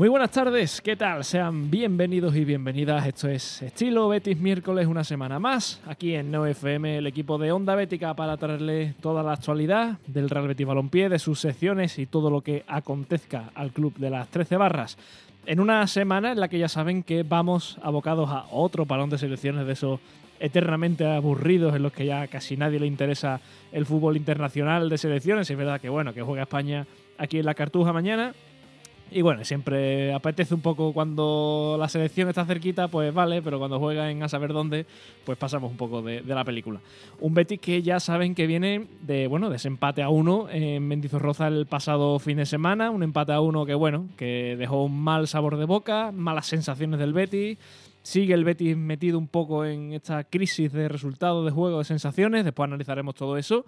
Muy buenas tardes, ¿qué tal? Sean bienvenidos y bienvenidas. Esto es Estilo Betis miércoles, una semana más, aquí en Neo FM, el equipo de Onda Bética para traerle toda la actualidad del Real Betis Balompié, de sus secciones y todo lo que acontezca al club de las 13 barras. En una semana en la que ya saben que vamos abocados a otro parón de selecciones de esos eternamente aburridos en los que ya casi nadie le interesa el fútbol internacional de selecciones. Es verdad que bueno, que juega España aquí en la Cartuja mañana, y bueno, siempre apetece un poco cuando la selección está cerquita, pues vale, pero cuando juega en a saber dónde, pues pasamos un poco de, la película. Un Betis que ya saben que viene de, bueno, de ese empate a uno en Mendizorroza el pasado fin de semana, un empate a uno que, bueno, que dejó un mal sabor de boca, malas sensaciones del Betis. Sigue el Betis metido un poco en esta crisis de resultados de juego, de sensaciones, después analizaremos todo eso.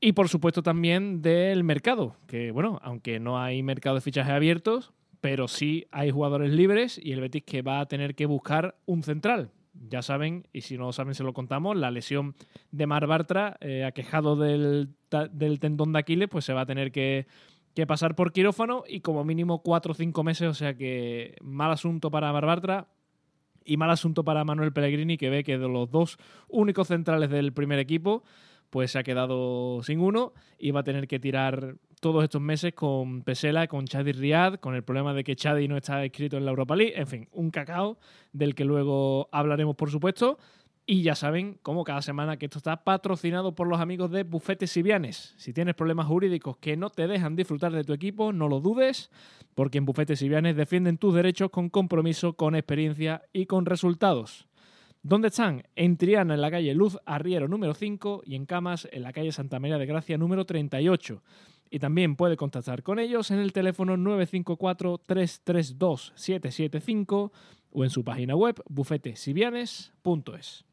Y por supuesto también del mercado, que bueno, aunque no hay mercado de fichajes abiertos, pero sí hay jugadores libres y el Betis que va a tener que buscar un central. Ya saben, y si no saben se lo contamos, la lesión de Mar Bartra, eh, aquejado del, del, tendón de Aquiles, pues se va a tener que, que, pasar por quirófano y como mínimo cuatro o cinco meses, o sea que mal asunto para Mar Bartra y mal asunto para Manuel Pellegrini, que ve que de los dos únicos centrales del primer equipo, pues se ha quedado sin uno y va a tener que tirar todos estos meses con Pesela, con Chadi Riad, con el problema de que Chadi no está escrito en la Europa League, en fin, un cacao del que luego hablaremos por supuesto. Y ya saben, como cada semana, que esto está patrocinado por los amigos de Bufetes Sivianes. Si tienes problemas jurídicos que no te dejan disfrutar de tu equipo, no lo dudes, porque en Bufetes Sivianes defienden tus derechos con compromiso, con experiencia y con resultados. ¿Dónde están? En Triana, en la calle Luz Arriero número 5 y en Camas, en la calle Santa María de Gracia número 38. Y también puede contactar con ellos en el teléfono 954-332-775 o en su página web bufetesivianes.es.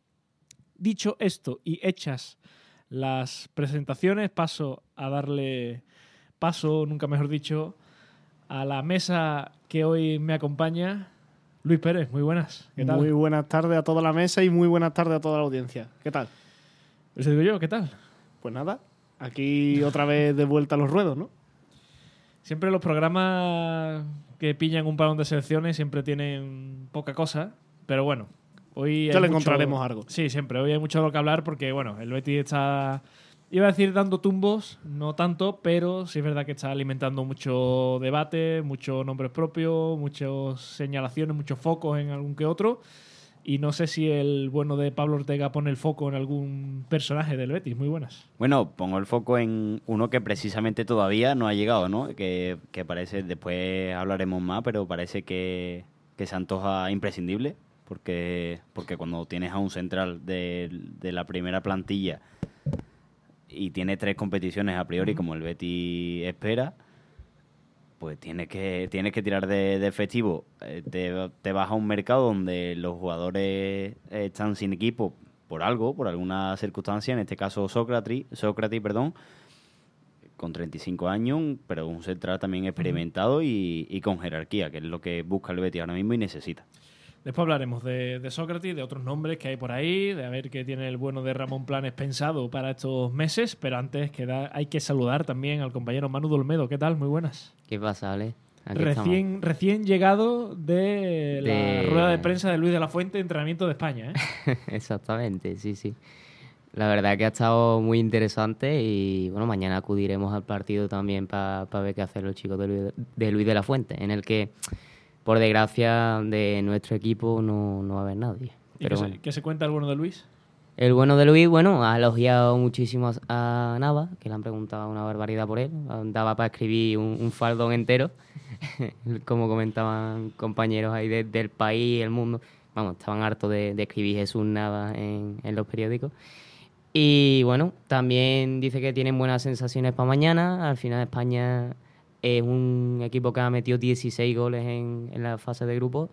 Dicho esto y hechas las presentaciones, paso a darle paso, nunca mejor dicho, a la mesa que hoy me acompaña. Luis Pérez, muy buenas. ¿Qué tal? Muy buenas tardes a toda la mesa y muy buenas tardes a toda la audiencia. ¿Qué tal? Eso digo yo, ¿qué tal? Pues nada, aquí otra vez de vuelta a los ruedos, ¿no? Siempre los programas que pillan un parón de selecciones siempre tienen poca cosa, pero bueno, hoy... Ya le encontraremos algo. Sí, siempre. Hoy hay mucho de lo que hablar porque, bueno, el Betis está Iba a decir dando tumbos, no tanto, pero sí es verdad que está alimentando mucho debate, muchos nombres propios, muchas señalaciones, muchos focos en algún que otro. Y no sé si el bueno de Pablo Ortega pone el foco en algún personaje del Betis. Muy buenas. Bueno, pongo el foco en uno que precisamente todavía no ha llegado, ¿no? Que, parece, después hablaremos más, pero parece que, que se antoja imprescindible. Porque, porque cuando tienes a un central de, de la primera plantilla y tiene tres competiciones a priori, como el Betty espera, pues tienes que, tienes que tirar de, efectivo. Eh, te, vas a un mercado donde los jugadores están sin equipo por algo, por alguna circunstancia, en este caso Sócrates, Sócrates perdón, con 35 años, pero un central también experimentado y, y, con jerarquía, que es lo que busca el Betis ahora mismo y necesita. Después hablaremos de, Sócrates, de otros nombres que hay por ahí, de a ver qué tiene el bueno de Ramón Planes pensado para estos meses, pero antes hay que saludar también al compañero Manu Dolmedo. ¿Qué tal? Muy buenas. ¿Qué pasa, Ale? recién, recién llegado de, la rueda de prensa de Luis de la Fuente, entrenamiento de España. ¿eh? Exactamente, sí, sí. La verdad que ha estado muy interesante y bueno, mañana acudiremos al partido también para ver qué hacen los chicos de Luis de la Fuente, en el que por desgracia de nuestro equipo no, va a haber nadie. qué, se, cuenta el bueno de Luis? El bueno de Luis, bueno, ha elogiado muchísimo a Nava, que le han preguntado una barbaridad por él. Daba para escribir un, faldón entero, como comentaban compañeros ahí del país, el mundo. Vamos, estaban hartos de, escribir Jesús Nava en, en los periódicos. Y bueno, también dice que tienen buenas sensaciones para mañana. Al final España es un equipo que ha metido 16 goles en, la fase de grupo,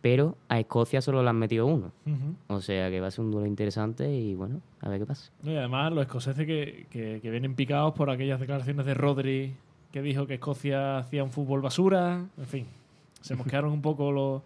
pero a Escocia solo le han metido uno. O sea que va a ser un duelo interesante y bueno, a ver qué pasa. y además los escoceses que, que, vienen picados por aquellas declaraciones de Rodri que dijo que Escocia hacía un fútbol basura, en fin, se mosquearon un poco los,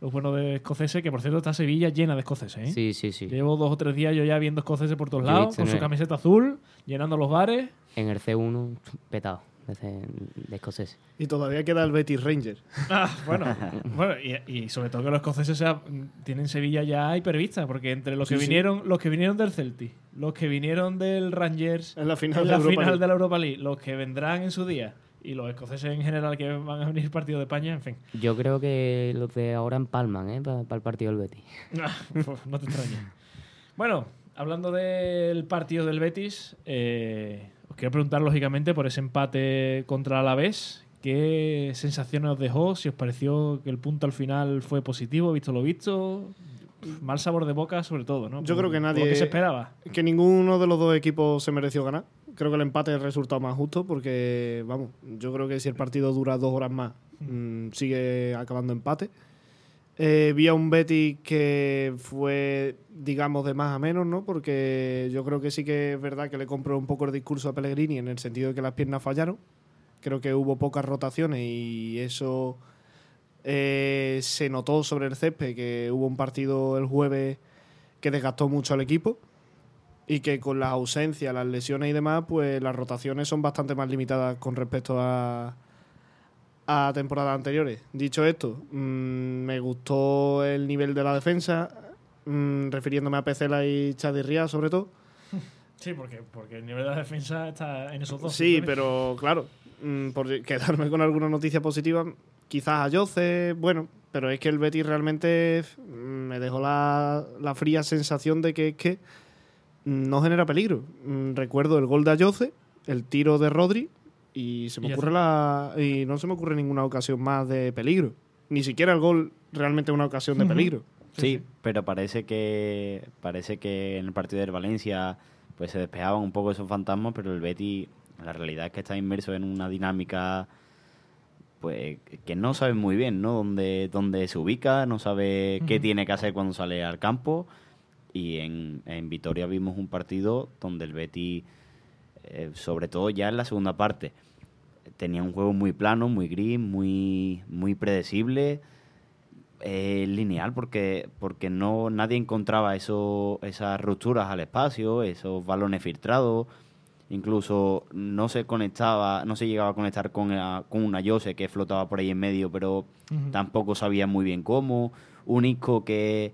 los buenos de escoceses, que por cierto está Sevilla llena de escoceses. ¿eh? Sí, sí, sí. Llevo dos o tres días yo ya viendo escoceses por todos lados, con su camiseta azul, llenando los bares. En el C1, petado. De, de escoceses. Y todavía queda el Betis Ranger. Ah, bueno, bueno y, y sobre todo que los escoceses sea- tienen Sevilla ya hipervista, porque entre los que Sí, vinieron, los que vinieron del Celtic, los que vinieron del Rangers En la final en de la Europa final League. de la Europa League, los que vendrán en su día y los escoceses en general que van a venir partido de España, en fin. Yo creo que los de ahora empalman, ¿eh? Para el partido del Betis. Ah, pues no te extrañes. Bueno, hablando del partido del Betis, eh, quiero preguntar lógicamente por ese empate contra Alavés. ¿Qué sensaciones os dejó? Si os pareció que el punto al final fue positivo, visto lo visto. Mal sabor de boca, sobre todo, ¿no? Yo Por- creo que nadie- Lo que se esperaba. Que ninguno de los dos equipos se mereció ganar. Creo que el empate es el resultado más justo porque, vamos, yo creo que si el partido dura dos horas más, mm, sigue acabando empate. Eh, vi a un Betis que fue, digamos, de más a menos, ¿no? Porque yo creo que sí que es verdad que le compro un poco el discurso a Pellegrini en el sentido de que las piernas fallaron. Creo que hubo pocas rotaciones y eso eh, se notó sobre el césped, que hubo un partido el jueves que desgastó mucho al equipo y que con las ausencias, las lesiones y demás, pues las rotaciones son bastante más limitadas con respecto a, a temporadas anteriores. Dicho esto, mm, me gustó el nivel de la defensa, mm, refiriéndome a Pecela y Chadirría sobre todo. Sí, porque, porque el nivel de la defensa está en esos dos. Sí, pero claro, mm, por quedarme con alguna noticia positiva, quizás a Yoce, bueno, pero es que el Betis realmente mm, me dejó la, la fría sensación de que es que no genera peligro. Recuerdo el gol de Ayoce, el tiro de Rodri y se me Y ocurre la y no se me ocurre ninguna ocasión más de peligro. Ni siquiera el gol realmente es una ocasión de peligro. Sí, pero parece que parece que en el partido del Valencia pues se despejaban un poco esos fantasmas, pero el Betty la realidad es que está inmerso en una dinámica pues que no sabe muy bien, ¿no? Dónde, dónde se ubica, no sabe qué tiene que hacer cuando sale al campo y en, en Vitoria vimos un partido donde el Betty eh, sobre todo ya en la segunda parte. Tenía un juego muy plano, muy gris, muy muy predecible eh, lineal porque porque no nadie encontraba eso, esas rupturas al espacio, esos balones filtrados, incluso no se conectaba, no se llegaba a conectar con, la- con una Yose que flotaba por ahí en medio, pero tampoco sabía muy bien cómo, un Isco que,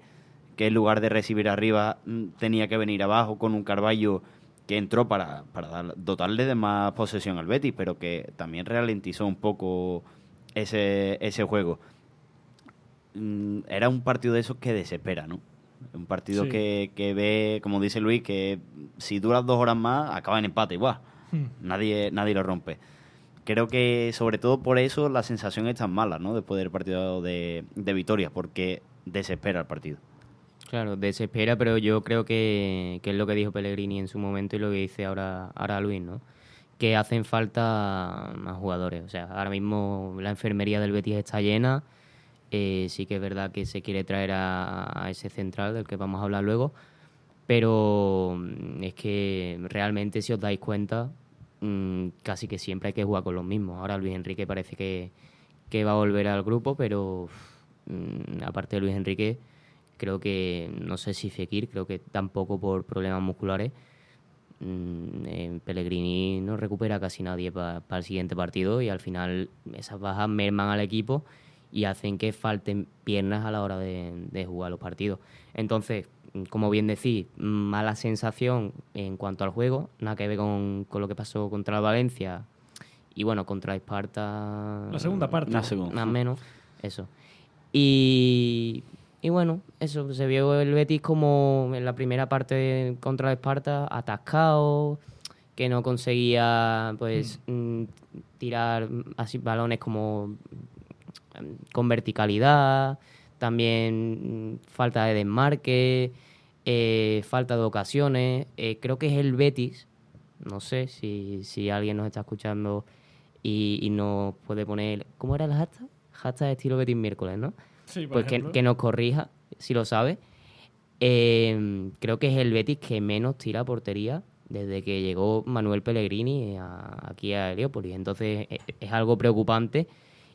que en lugar de recibir arriba mm, tenía que venir abajo con un Carballo que entró para, para dar- dotarle de más posesión al Betis, pero que también ralentizó un poco ese, ese juego mm, era un partido de esos que desespera, ¿no? Un partido Sí. que, que ve, como dice Luis, que si duras dos horas más, acaba en empate igual. Hmm. Nadie, nadie lo rompe. Creo que sobre todo por eso la sensación es tan mala, ¿no? Después del partido de, de Vitoria, porque desespera el partido. Claro, desespera, pero yo creo que, que es lo que dijo Pellegrini en su momento y lo que dice ahora, ahora Luis, ¿no? Que hacen falta más jugadores. O sea, ahora mismo la enfermería del Betis está llena. Eh, sí que es verdad que se quiere traer a, ese central del que vamos a hablar luego. Pero mm, es que realmente, si os dais cuenta, mm, casi que siempre hay que jugar con los mismos. Ahora Luis Enrique parece que, que va a volver al grupo, pero mm, aparte de Luis Enrique, creo que, no sé si Fekir, creo que tampoco por problemas musculares. mm, eh, Pellegrini no recupera casi nadie para el siguiente partido y al final esas bajas merman al equipo y hacen que falten piernas a la hora de, de jugar los partidos. Entonces, mm, como bien decís, mala sensación en cuanto al juego, nada que ver con, con lo que pasó contra el Valencia y bueno, contra Esparta. La segunda parte. La segunda. Más o menos, eso. Y, y bueno, eso, se vio el Betis como en la primera parte contra el Esparta, atascado, que no conseguía pues mm, tirar así balones como mm, con verticalidad, también mm, falta de desmarque, eh, falta de ocasiones. Eh, creo que es el Betis, no sé si, si alguien nos está escuchando y, y nos puede poner. ¿Cómo era el hashtag? Hashtag estilo Betis miércoles, ¿no? Sí, Pues que, que nos corrija, si lo sabe. Eh, creo que es el Betis que menos tira a portería desde que llegó Manuel Pellegrini a- aquí a Heliópolis. Entonces e- es algo preocupante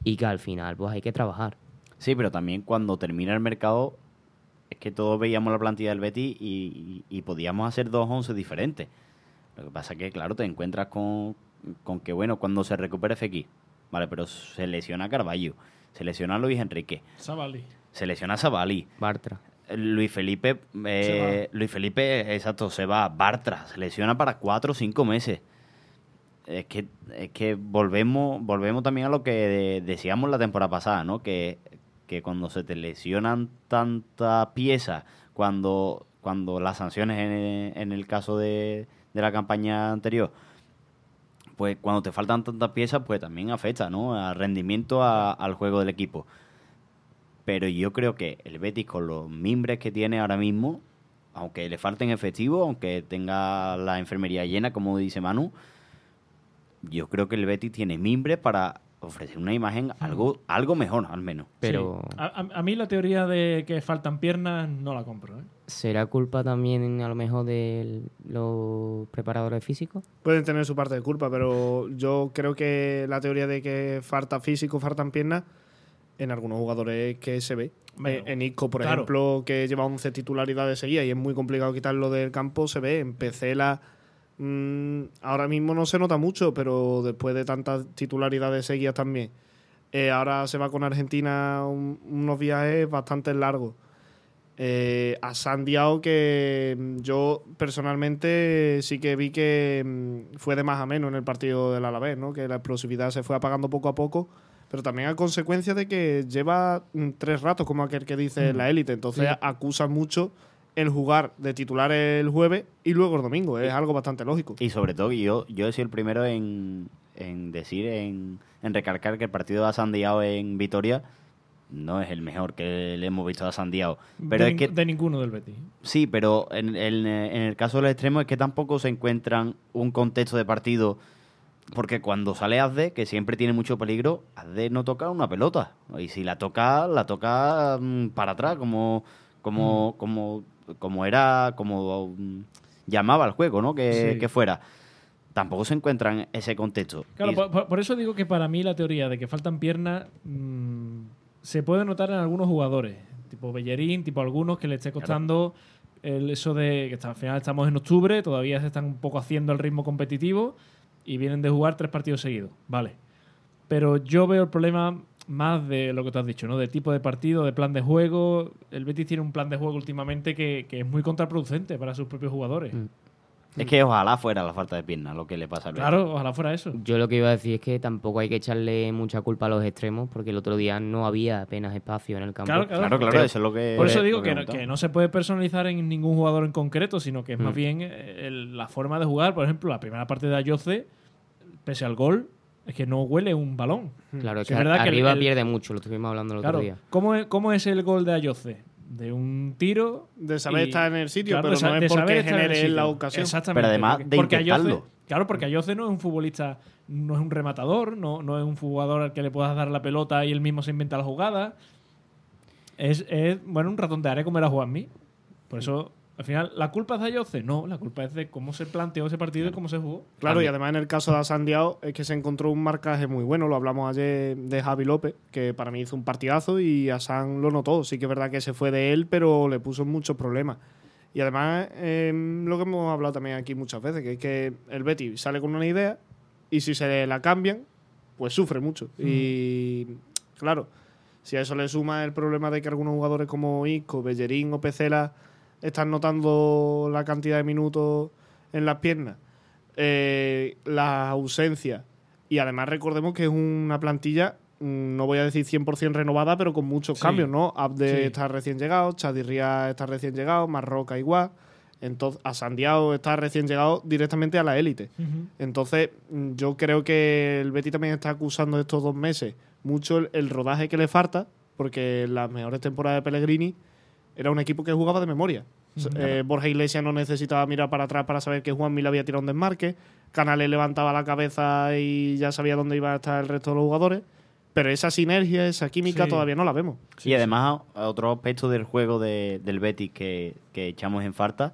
y que al final pues hay que trabajar. Sí, pero también cuando termina el mercado, es que todos veíamos la plantilla del Betis y, y- y podíamos hacer dos once diferentes. Lo que pasa es que, claro, te encuentras con, con que, bueno, cuando se recupere FX, vale, pero se lesiona a Carballo, se lesiona a Luis Enrique, Savali. se lesiona a Bartra. Luis Felipe, eh, Luis Felipe, exacto, se va. Bartra, se lesiona para cuatro o cinco meses. Es que, es que volvemos, volvemos también a lo que de- decíamos la temporada pasada, ¿no? Que, que cuando se te lesionan tantas piezas, cuando, cuando las sanciones en, en el caso de, de la campaña anterior, pues cuando te faltan tantas piezas, pues también afecta, ¿no? Al rendimiento, a- al juego del equipo pero yo creo que el Betis con los mimbres que tiene ahora mismo, aunque le falten efectivos, aunque tenga la enfermería llena, como dice Manu, yo creo que el Betis tiene mimbres para ofrecer una imagen algo, algo mejor, al menos. Pero Sí. A, a- a mí la teoría de que faltan piernas no la compro. ¿eh? ¿Será culpa también a lo mejor de los preparadores físicos? Pueden tener su parte de culpa, pero yo creo que la teoría de que falta físico, faltan piernas, en algunos jugadores que se ve. Bueno, en Isco, por claro. ejemplo, que lleva 11 titularidades seguidas y es muy complicado quitarlo del campo, se ve. En Pecela mm, ahora mismo no se nota mucho, pero después de tantas titularidades seguidas también. Eh, ahora se va con Argentina un- unos viajes bastante largos. Eh, a Sandiao que mm, yo personalmente sí que vi que mm, fue de más a menos en el partido del Alavés, ¿no? que la explosividad se fue apagando poco a poco, pero también a consecuencia de que lleva mm, tres ratos como aquel que dice la élite, entonces Sí. acusa mucho el jugar de titular el jueves y luego el domingo, es algo bastante lógico. Y sobre todo, yo, yo he sido el primero en, en decir, en, en recalcar que el partido de Sandiao en Vitoria no es el mejor que le hemos visto a Sandiao. Pero de, es que de ninguno del Betis. Sí, pero en, en- en el caso del extremo es que tampoco se encuentran un contexto de partido. Porque cuando sale Azde, que siempre tiene mucho peligro, Azde no toca una pelota. Y si la toca, la toca mm, para atrás, como, como, como, como era, como mm, llamaba el juego, ¿no? Que, Sí. que fuera. Tampoco se encuentran ese contexto. Claro, por, por- eso digo que para mí la teoría de que faltan piernas mm, se puede notar en algunos jugadores, tipo Bellerín, tipo algunos que le esté costando el, eso de que está- al final estamos en octubre, todavía se están un poco haciendo el ritmo competitivo y vienen de jugar tres partidos seguidos, vale. Pero yo veo el problema más de lo que tú has dicho, ¿no? De tipo de partido, de plan de juego. El Betis tiene un plan de juego últimamente que, que es muy contraproducente para sus propios jugadores. Mm. Es que ojalá fuera la falta de pierna lo que le pasa al Betis. Claro, ojalá fuera eso. Yo lo que iba a decir es que tampoco hay que echarle mucha culpa a los extremos, porque el otro día no había apenas espacio en el campo. Claro, claro. Claro, claro, Pero- eso es lo que. Por eso digo que, no- que no se puede personalizar en ningún jugador en concreto, sino que es más Mm. bien eh, el- la forma de jugar. Por ejemplo, la primera parte de Ayoce, pese al gol, es que no huele un balón. Claro, es que es verdad que el- arriba el- pierde mucho, lo estuvimos hablando el Claro, otro día. ¿cómo es, ¿cómo es el gol de Ayoce? De un tiro. De saber y- estar en el sitio, claro, pero no de es saber porque en genere él la ocasión. Exactamente. Pero además porque- de porque Ayoce- claro, porque Ayoce no es un futbolista, no es un rematador, no, no es un jugador al que le puedas dar la pelota y él mismo se inventa la jugada. Es, es, bueno, un ratón de área como era Juanmi. Por eso, al final, ¿la culpa es de Ayoce? No, la culpa es de cómo se planteó ese partido y cómo se jugó. Claro, y además en el caso de Sandiao es que se encontró un marcaje muy bueno. Lo hablamos ayer de Javi López, que para mí hizo un partidazo y a San lo notó. Sí que es verdad que se fue de él, pero le puso muchos problemas. Y además, eh, lo que hemos hablado también aquí muchas veces, que es que el Betty sale con una idea y si se la cambian, pues sufre mucho. Y claro, si a eso le suma el problema de que algunos jugadores como Isco, Bellerín o Pecela están notando la cantidad de minutos en las piernas, eh, la ausencia y además recordemos que es una plantilla, mm, no voy a decir 100% renovada, pero con muchos Sí. cambios, ¿no? Abde Sí. está recién llegado, Chadirría está recién llegado, Marroca igual, entonces a Santiago está recién llegado directamente a la élite. Entonces, mm, yo creo que el Betty también está acusando estos dos meses mucho el, el rodaje que le falta, porque las mejores temporadas de Pellegrini era un equipo que jugaba de memoria. Ujú. Eh, Borja Iglesias no necesitaba mirar para atrás para saber que Juan Mil había tirado un desmarque. Canales levantaba la cabeza y ya sabía dónde iba a estar el resto de los jugadores. Pero esa sinergia, esa química Sí. todavía no la vemos. y además, otro aspecto del juego de- del Betis que, que echamos en falta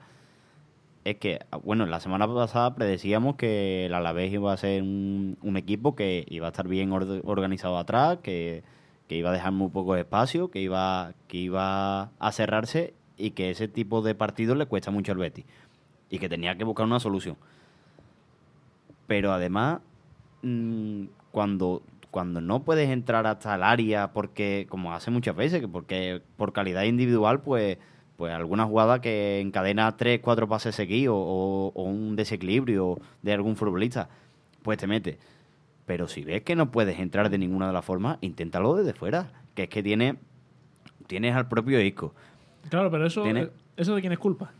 es que, bueno, la semana pasada predecíamos que el Alavés iba a ser un, un equipo que iba a estar bien or- organizado atrás, que, que iba a dejar muy poco espacio, que iba, que iba a cerrarse y que ese tipo de partidos le cuesta mucho al Betis y que tenía que buscar una solución. Pero además, mm, cuando, cuando no puedes entrar hasta el área porque, como hace muchas veces, que porque por calidad individual, pues, pues alguna jugada que encadena tres, cuatro pases seguidos o, o un desequilibrio de algún futbolista, pues te mete. Pero si ves que no puedes entrar de ninguna de las formas, inténtalo desde fuera. Que es que tiene, tienes al propio Isco. Claro, pero eso, Tiene- ¿eso de quién es culpa?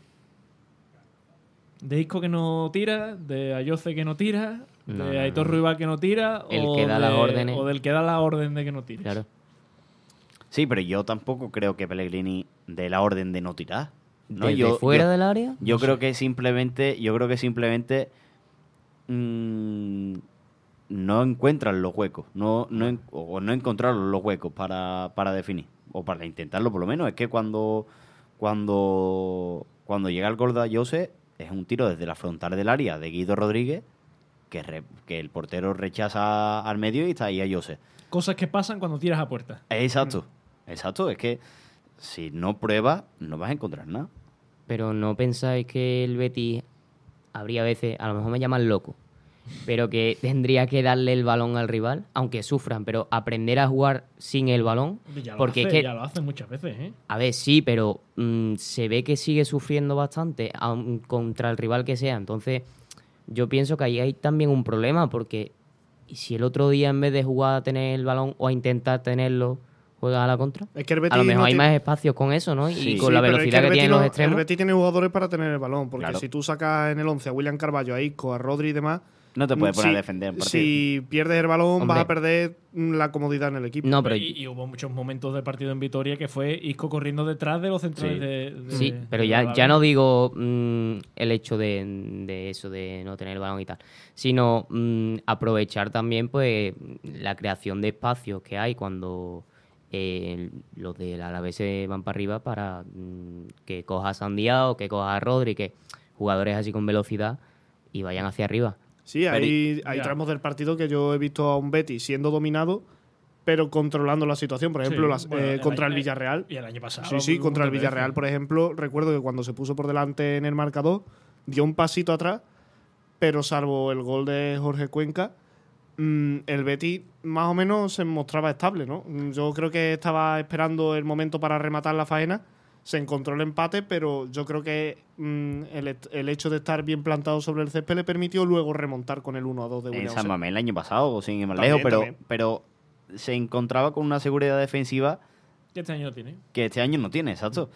¿De Isco que no tira? ¿De Ayoce que no tira? No, ¿De no, Aitor no. Ruibal que no tira? El o que da de- órdenes. O del que da la orden de que no tires. Claro. Sí, pero yo tampoco creo que Pellegrini dé la orden de no tirar. ¿no? Desde Yo- fuera yo- del área. Yo creo que simplemente, yo creo que simplemente mm, no encuentran los huecos, no, no o no encontraron los huecos para, para definir, o para intentarlo por lo menos. Es que cuando, cuando, cuando llega el gol de Jose, es un tiro desde la frontal del área de Guido Rodríguez, que, re- que el portero rechaza al medio y está ahí a Jose. Cosas que pasan cuando tiras a puerta. Exacto, exacto, es que si no pruebas, no vas a encontrar nada. Pero no pensáis que el Betis habría veces, a lo mejor me llaman loco, pero que tendría que darle el balón al rival, aunque sufran, pero aprender a jugar sin el balón. Ya lo Porque hace, es que, ya lo hacen muchas veces, ¿eh? a ver, sí, pero mm, se ve que sigue sufriendo bastante aun contra el rival que sea. Entonces, yo pienso que ahí hay también un problema, porque ¿y si el otro día en vez de jugar a tener el balón o a intentar tenerlo, juega a la contra? Es que el A lo mejor no hay tiene- más espacios con eso, ¿no? Sí. Y con Sí, la es velocidad el que, tienen los extremos. El Betis tiene jugadores para tener el balón, porque Claro. si tú sacas en el 11 a William Carballo, a Isco, a Rodri y demás... No te puedes poner si- a defender un partido. Si pierdes el balón, Hombre. vas a perder mm, la comodidad en el equipo. No, pero y, y hubo muchos momentos del partido en Vitoria que fue Isco corriendo detrás de los centrales Sí. de, de- Sí, pero de ya, ya no digo mm, el hecho de, de eso, de no tener el balón y tal, sino mm, aprovechar también pues la creación de espacios que hay cuando eh, los del Alavés se van para arriba para mm, que coja a Sandiao, que coja a Rodri, que jugadores así con velocidad y vayan hacia arriba. Sí, hay, hay tramos del partido que yo he visto a un Betis siendo dominado, pero controlando la situación. Por ejemplo, Sí, las- bueno, eh, el contra el Villarreal. Y el año pasado. Sí, sí, contra el Villarreal, por ejemplo, recuerdo que cuando se puso por delante en el marcador, dio un pasito atrás, pero salvo el gol de Jorge Cuenca, mm, el Betis más o menos se mostraba estable, ¿no? Yo creo que estaba esperando el momento para rematar la faena, se encontró el empate, pero yo creo que mm, el, el hecho de estar bien plantado sobre el césped le permitió luego remontar con el 1 a 2 de en William San José. Mamés el año pasado, o sin ir más lejos, pero, también. pero se encontraba con una seguridad defensiva Que este año no tiene. que este año no tiene, exacto.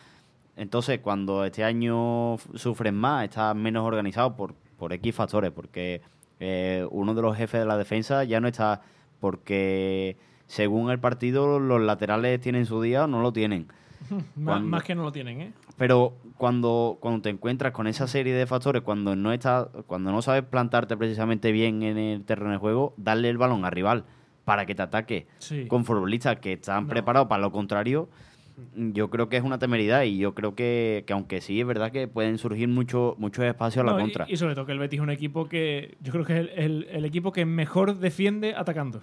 Entonces, cuando este año sufren más, está menos organizado por, por X factores, porque eh, uno de los jefes de la defensa ya no está porque según el partido los laterales tienen su día o no lo tienen. Más, Cuando- más que no lo tienen, ¿eh? Pero cuando, cuando te encuentras con esa serie de factores, cuando no estás, cuando no sabes plantarte precisamente bien en el terreno de juego, darle el balón al rival para que te ataque Sí. con futbolistas que están No. preparados para lo contrario, yo creo que es una temeridad y yo creo que, que aunque sí es verdad que pueden surgir mucho, muchos espacios a la No, y- contra. Y, sobre todo que el Betis es un equipo que yo creo que es el, el- el equipo que mejor defiende atacando.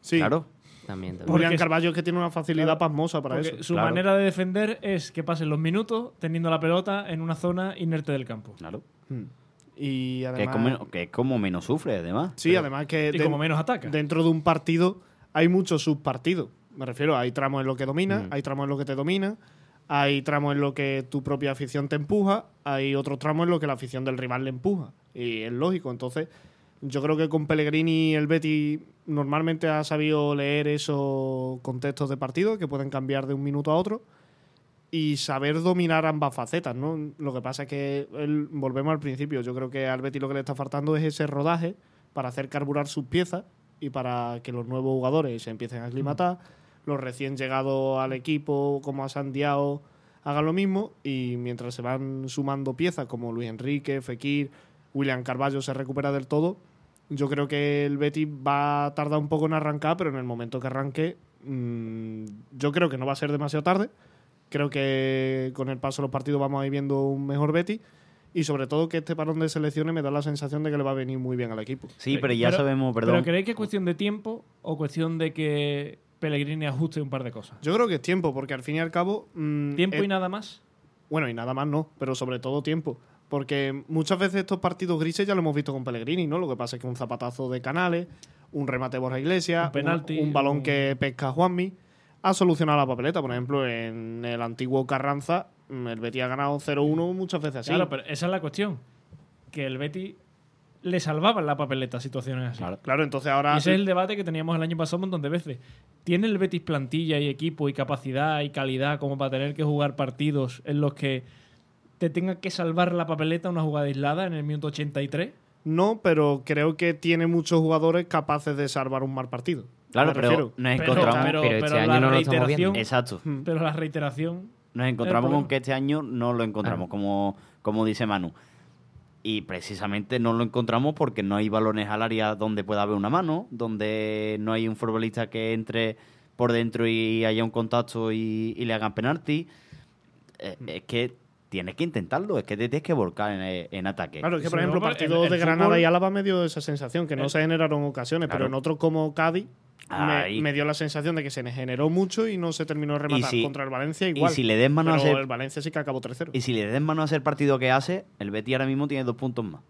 Sí, Claro, También, también. Porque- Carballo es que tiene una facilidad Claro, pasmosa para eso. su claro. manera de defender es que pasen los minutos teniendo la pelota en una zona inerte del campo. claro. Mm. Y Que, es además... como, que es como menos sufre, además. Sí, además que Y como menos ataca. dentro de un partido hay muchos subpartidos. Me refiero, hay tramos en lo que domina, Mm. hay tramos en lo que te domina, hay tramos en lo que tu propia afición te empuja, hay otros tramos en lo que la afición del rival le empuja. Y es lógico. Entonces, yo creo que con Pellegrini el Betty normalmente ha sabido leer esos contextos de partido que pueden cambiar de un minuto a otro y saber dominar ambas facetas, ¿no? Lo que pasa es que él- volvemos al principio, yo creo que al Betis lo que le está faltando es ese rodaje para hacer carburar sus piezas y para que los nuevos jugadores se empiecen a aclimatar, los recién llegados al equipo como a Santiago hagan lo mismo y mientras se van sumando piezas como Luis Enrique, Fekir, William Carballo se recupera del todo, yo creo que el Betis va a tardar un poco en arrancar, pero en el momento que arranque mm, yo creo que no va a ser demasiado tarde. Creo que con el paso de los partidos vamos a ir viendo un mejor Betis y sobre todo que este parón de selecciones me da la sensación de que le va a venir muy bien al equipo. Sí, pero ya sabemos, perdón. ¿Pero creéis que es cuestión de tiempo o cuestión de que Pellegrini ajuste un par de cosas? Yo creo que es tiempo, porque al fin y al cabo... mm, ¿Tiempo eh, y nada más? Bueno, y nada más no, pero sobre todo tiempo. Porque muchas veces estos partidos grises ya lo hemos visto con Pellegrini, ¿no? Lo que pasa es que un zapatazo de Canales, un remate de Borja Iglesias, Un penalti, un, balón un- que pesca Juanmi, ha solucionado la papeleta. Por ejemplo, en el antiguo Carranza, mm, el Betis ha ganado 0-1 muchas veces así. Claro, pero esa es la cuestión. Que el Betty le salvaba en la papeleta situaciones así. Claro. Claro, entonces ahora... Y ese es el debate que teníamos el año pasado un montón de veces. ¿Tiene el Betis plantilla y equipo y capacidad y calidad como para tener que jugar partidos en los que te tenga que salvar la papeleta una jugada aislada en el minuto 83? No, pero creo que tiene muchos jugadores capaces de salvar un mal partido. Claro, pero nos encontramos. pero, Pero este pero año la no lo estamos viendo. Exacto. Mm. pero la reiteración Nos encontramos problema. con que este año no lo encontramos, Ah. como, como dice Manu. Y precisamente no lo encontramos porque no hay balones al área donde pueda haber una mano, donde no hay un futbolista que entre por dentro y haya un contacto y, y le hagan penalti. Eh, es que tienes que intentarlo, es que te tienes que volcar en, en ataque. Claro, es que por ejemplo, no, pero partidos el- de Granada fútbol- y Álava me dio esa sensación, que no El- se generaron ocasiones, Claro. pero en otros como Cádiz me, dio la sensación de que se generó mucho y no se terminó de rematar. si- Contra el Valencia y igual. si le des mano a hacer- el Valencia sí que acabó 3-0. Y si le des mano a hacer partido que hace, el Betis ahora mismo tiene dos puntos más.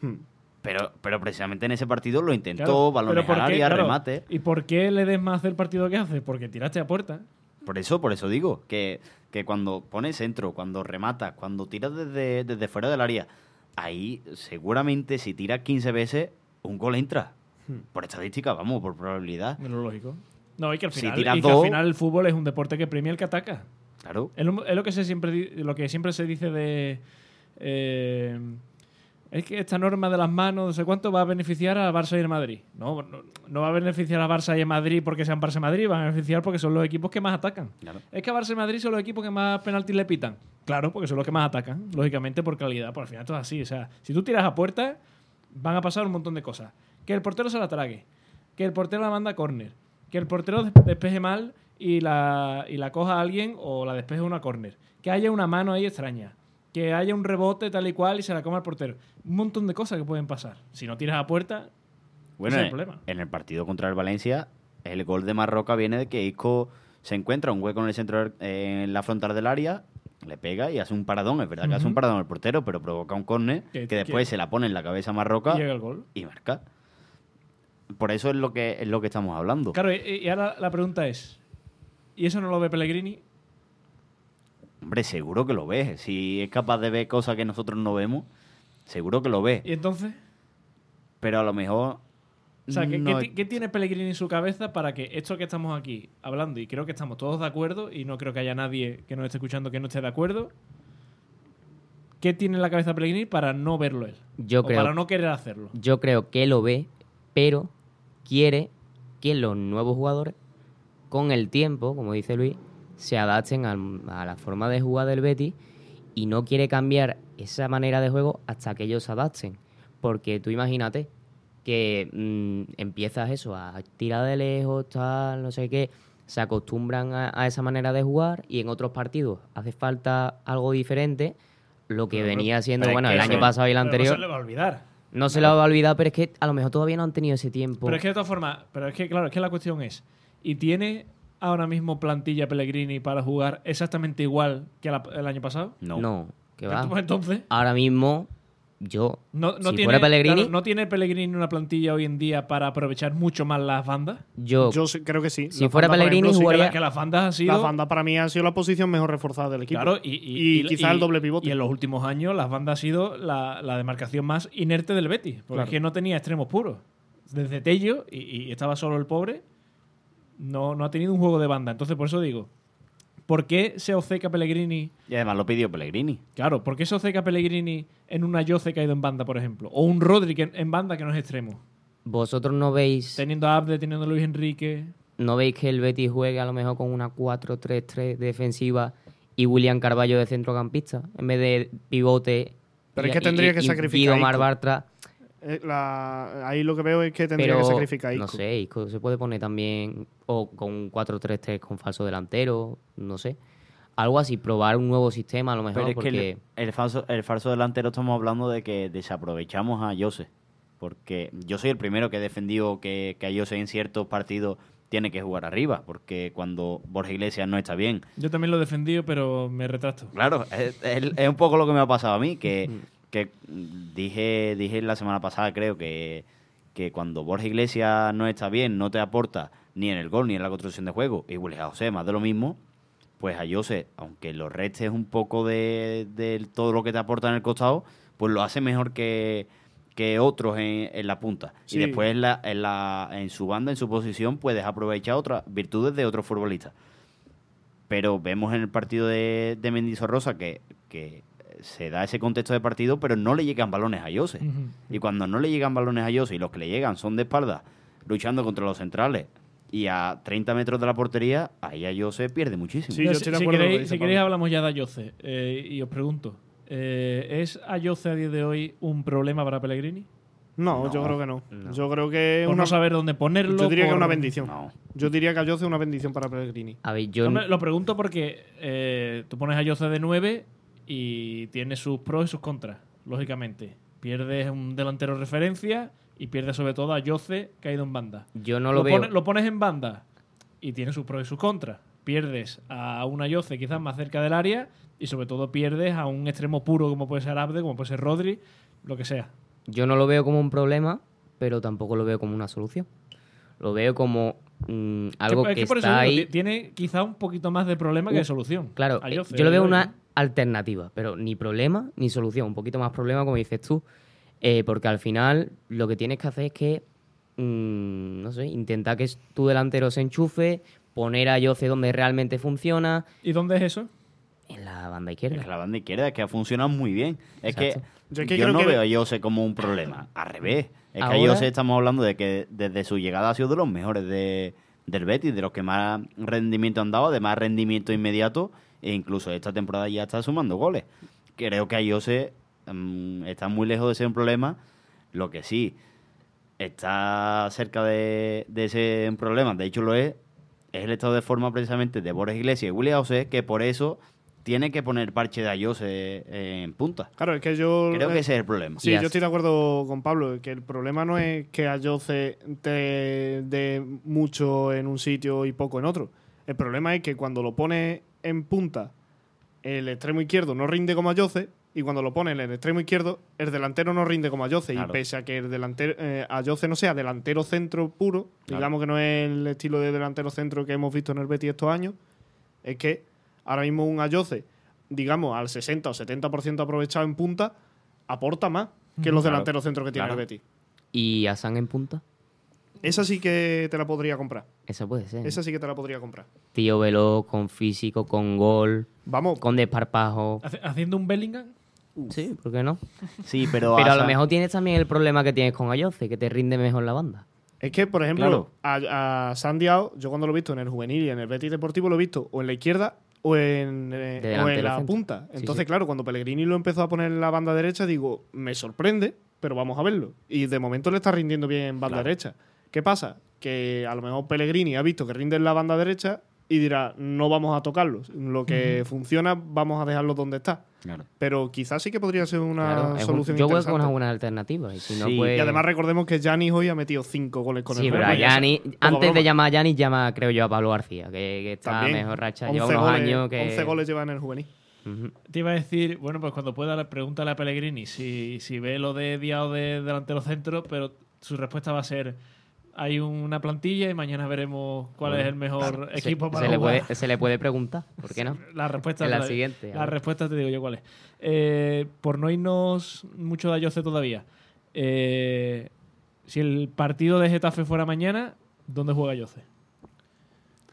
Hmm. Pero, pero precisamente en ese partido lo intentó, Claro, balones pero ¿por al área, Claro, remate. ¿Y por qué le des más hacer partido que hace? Porque tiraste a puerta. Por eso, por eso digo, que, que cuando pones centro, cuando rematas, cuando tiras desde, desde fuera del área, ahí seguramente si tiras 15 veces, un gol entra. Hmm. Por estadística, vamos, por probabilidad. Es lo lógico. No, y que al final, tiras y que al dos- final el fútbol es un deporte que premia el que ataca. Claro. Es lo, es lo que se siempre lo que siempre se dice de eh, es que esta norma de las manos, no sé cuánto, va a beneficiar a Barça y el Madrid. No, no, no va a beneficiar a Barça y a Madrid porque sean Barça y Madrid, va a beneficiar porque son los equipos que más atacan. Claro. Es que a Barça y Madrid son los equipos que más penaltis le pitan. Claro, porque son los que más atacan, lógicamente por calidad. Por al final todo es así. O sea, si tú tiras a puerta, van a pasar un montón de cosas. Que el portero se la trague, que el portero la manda a córner, que el portero des- despeje mal y la, y la coja a alguien o la despeje una córner, que haya una mano ahí extraña, que haya un rebote tal y cual y se la coma el portero. Un montón de cosas que pueden pasar. Si no tiras a puerta, Bueno, Ese es el en- problema. en el partido contra el Valencia, el gol de Marroca viene de que Isco se encuentra un hueco en el centro, en la frontal del área, le pega y hace un paradón. Es verdad que hace un paradón el portero, pero provoca un córner Que- después se la pone en la cabeza a Marroca llega el gol. y marca. Por eso es lo que es lo que estamos hablando. Claro, y, y ahora la pregunta es, ¿y eso no lo ve Pellegrini? Hombre, seguro que lo ves. Si es capaz de ver cosas que nosotros no vemos, seguro que lo ve. ¿Y entonces? Pero a lo mejor. O sea, ¿qué, no- qué ti- qué tiene Pellegrini en su cabeza para que esto que estamos aquí hablando, y creo que estamos todos de acuerdo, y no creo que haya nadie que nos esté escuchando que no esté de acuerdo, ¿qué tiene en la cabeza Pellegrini para no verlo él? Yo o creo, para no querer hacerlo. yo creo que lo ve, pero quiere que los nuevos jugadores, con el tiempo, como dice Luis, se adapten al- a la forma de jugar del Betis y no quiere cambiar esa manera de juego hasta que ellos se adapten. Porque tú imagínate que mm, empiezas eso, a tirar de lejos, tal, no sé qué, se acostumbran a, a esa manera de jugar y en otros partidos hace falta algo diferente, lo que Pero- venía siendo, bueno, el año pasado y el anterior. No se le va a olvidar. No se lo va a olvidar, pero es que a lo mejor todavía no han tenido ese tiempo. Pero es que de todas formas, pero es que claro, es que la cuestión es, ¿y tiene ahora mismo plantilla Pellegrini para jugar exactamente igual que la- el año pasado? No. No, va. Entonces, Ahora mismo, yo, no, no si tiene, fuera Pellegrini, claro, ¿no tiene Pellegrini una plantilla hoy en día para aprovechar mucho más las bandas? yo, Yo creo que sí. Si La fuera Pellegrini, ejemplo, sí que Que, jugaría- la- que las bandas han sido... La banda para mí ha sido la posición mejor reforzada del equipo. Claro, y, y, Y quizá el doble pivote. Y en los últimos años las bandas ha sido la, la demarcación más inerte del Betis. Porque Claro. es que no tenía extremos puros. Desde Tello, y, y estaba solo el pobre, no, no ha tenido un juego de banda. Entonces, por eso digo, ¿por qué se obceca Pellegrini? Y además lo pidió Pellegrini. Claro, ¿por qué se obceca Pellegrini en una Yoce caído en banda, por ejemplo? O un Rodri en banda que no es extremo. vosotros no veis, Teniendo a Abde, teniendo a Luis Enrique. no veis que el Betis juegue a lo mejor con una 4-3-3 defensiva y William Carballo de centrocampista, en vez de pivote. Pero y- es que tendría y- que y sacrificar a Guido Mar Isco. Bartra, Eh, la- ahí lo que veo es que tendría pero que sacrificar a no Isco. sé, Isco se puede poner también o con un 4-3-3 con falso delantero, no sé. Algo así, probar un nuevo sistema a lo mejor, Pero es porque que el, el falso, el falso delantero estamos hablando de que desaprovechamos a Jose. Porque yo soy el primero que he defendido que, que a Jose en ciertos partidos tiene que jugar arriba. Porque cuando Borja Iglesias no está bien. Yo también lo he defendido, pero me retracto. Claro, es, es- es un poco lo que me ha pasado a mí. Que, que dije, dije la semana pasada, creo, que, que cuando Borja Iglesias no está bien, no te aporta ni en el gol ni en la construcción de juego, y Willy José más de lo mismo, pues a Jose, aunque lo restes un poco de, de todo lo que te aporta en el costado, pues lo hace mejor que, que otros en, en la punta. Sí. Y después en, la, en, la, en su banda, en su posición, puedes aprovechar otras virtudes de otros futbolistas. Pero vemos en el partido de, de Mendizorrosa que, que se da ese contexto de partido, pero no le llegan balones a Jose. Y cuando no le llegan balones a Jose y los que le llegan son de espalda, luchando contra los centrales y a 30 metros de la portería, ahí a Jose pierde muchísimo. Sí, yo si, queréis, si hablamos ya de Ayoce. Eh, y os pregunto, eh, ¿es Ayoce a día de hoy un problema para Pellegrini? No, No, yo creo que no. no. Yo creo que Por una, no saber dónde ponerlo. yo diría que es una bendición. No. Yo diría que Ayoce es una bendición para Pellegrini. A ver, yo. Hombre, lo pregunto porque eh, tú pones a Ayoce de 9 y tiene sus pros y sus contras, lógicamente. Pierdes un delantero referencia y pierdes sobre todo a Ayoce caído en banda. Yo no lo, veo. pone- lo pones en banda y tiene sus pros y sus contras. Pierdes a un Ayoce quizás más cerca del área y sobre todo pierdes a un extremo puro como puede ser Abde, como puede ser Rodri, lo que sea. Yo no lo veo como un problema, pero tampoco lo veo como una solución. Lo veo como mm, algo es que, por eso está digo, ahí. ti- tiene quizá un poquito más de problema que Uh, de solución. Claro, eh, Ayoce, yo lo veo una alternativa, pero ni problema ni solución. Un poquito más problema, como dices tú. Eh, porque al final lo que tienes que hacer es que, mm, no sé, intentar que tu delantero se enchufe, poner a Yoce donde realmente funciona, ¿Y dónde es eso? en la banda izquierda. que la banda izquierda es que ha funcionado muy bien. Es Exacto. que Yo yo, es que creo no que- veo a Jose como un problema. Al revés. Es que a Jose estamos hablando de que desde su llegada ha sido de los mejores de, del Betis, de los que más rendimiento han dado, de más rendimiento inmediato, e incluso esta temporada ya está sumando goles. Creo que a Jose mm, está muy lejos de ser un problema. Lo que sí está cerca de, de ser un problema, de hecho lo es, es el estado de forma precisamente de Borges Iglesias y William José, que por eso tiene que poner parche de Ayose en punta. Claro, es que yo. Creo eh, que ese es el problema. Sí, yo estoy de acuerdo con Pablo, que el problema no es que Ayoce te dé mucho en un sitio y poco en otro. El problema es que cuando lo pones en punta, el extremo izquierdo no rinde como Ayoce, y cuando lo pones en el extremo izquierdo, el delantero no rinde como Ayoce. Claro. Y pese a que el delantero eh, Ayoce no sea delantero centro puro, Claro. digamos que no es el estilo de delantero centro que hemos visto en el Betis estos años, es que ahora mismo un Ayoce, digamos, al 60 o 70% aprovechado en punta, aporta más que los Claro, delanteros centros que tiene el Betis. Y a San en punta, Esa sí que te la podría comprar. esa puede ser. Esa sí que te la podría comprar. Tío veloz, con físico, con gol, Vamos, con desparpajo. ¿Haciendo un Bellingham? Sí, ¿por qué no? Sí, pero, Pero a lo mejor tienes también el problema que tienes con Ayoce, que te rinde mejor la banda. es que, por ejemplo, Claro. a, a Sandiao, yo cuando lo he visto en el juvenil y en el Betis Deportivo, lo he visto o en la izquierda o en, eh, De o en la punta. Sí, Entonces, sí. claro, cuando Pellegrini lo empezó a poner en la banda derecha, digo, me sorprende, pero vamos a verlo. Y de momento le está rindiendo bien en banda Claro. derecha. ¿Qué pasa? Que a lo mejor Pellegrini ha visto que rinde en la banda derecha y dirá, no vamos a tocarlos. Lo que funciona, vamos a dejarlo donde está. Claro. Pero quizás sí que podría ser una Claro, es un- solución yo interesante. con una buena alternativa. Y, si no, Sí, pues... Y además recordemos que Janis hoy ha metido cinco goles con sí, el pero a. Gianni- antes broma. de llamar a Yanis, llama, creo yo, a Pablo García, que, que está También, mejor racha. Lleva 11 unos goles, años que... 11 goles lleva en el juvenil. Te iba a decir, bueno, pues cuando pueda, pregúntale a Pellegrini si, si ve lo de Diao de delantero centro, pero su respuesta va a ser: hay una plantilla y mañana veremos cuál es el mejor Se- equipo se, para le jugar. puede, se le puede preguntar, ¿por qué no? La respuesta En la te siguiente, La respuesta te digo yo cuál es. Eh, por no irnos mucho de Ayoce todavía. eh, si el partido de Getafe fuera mañana, ¿dónde juega Ayoce?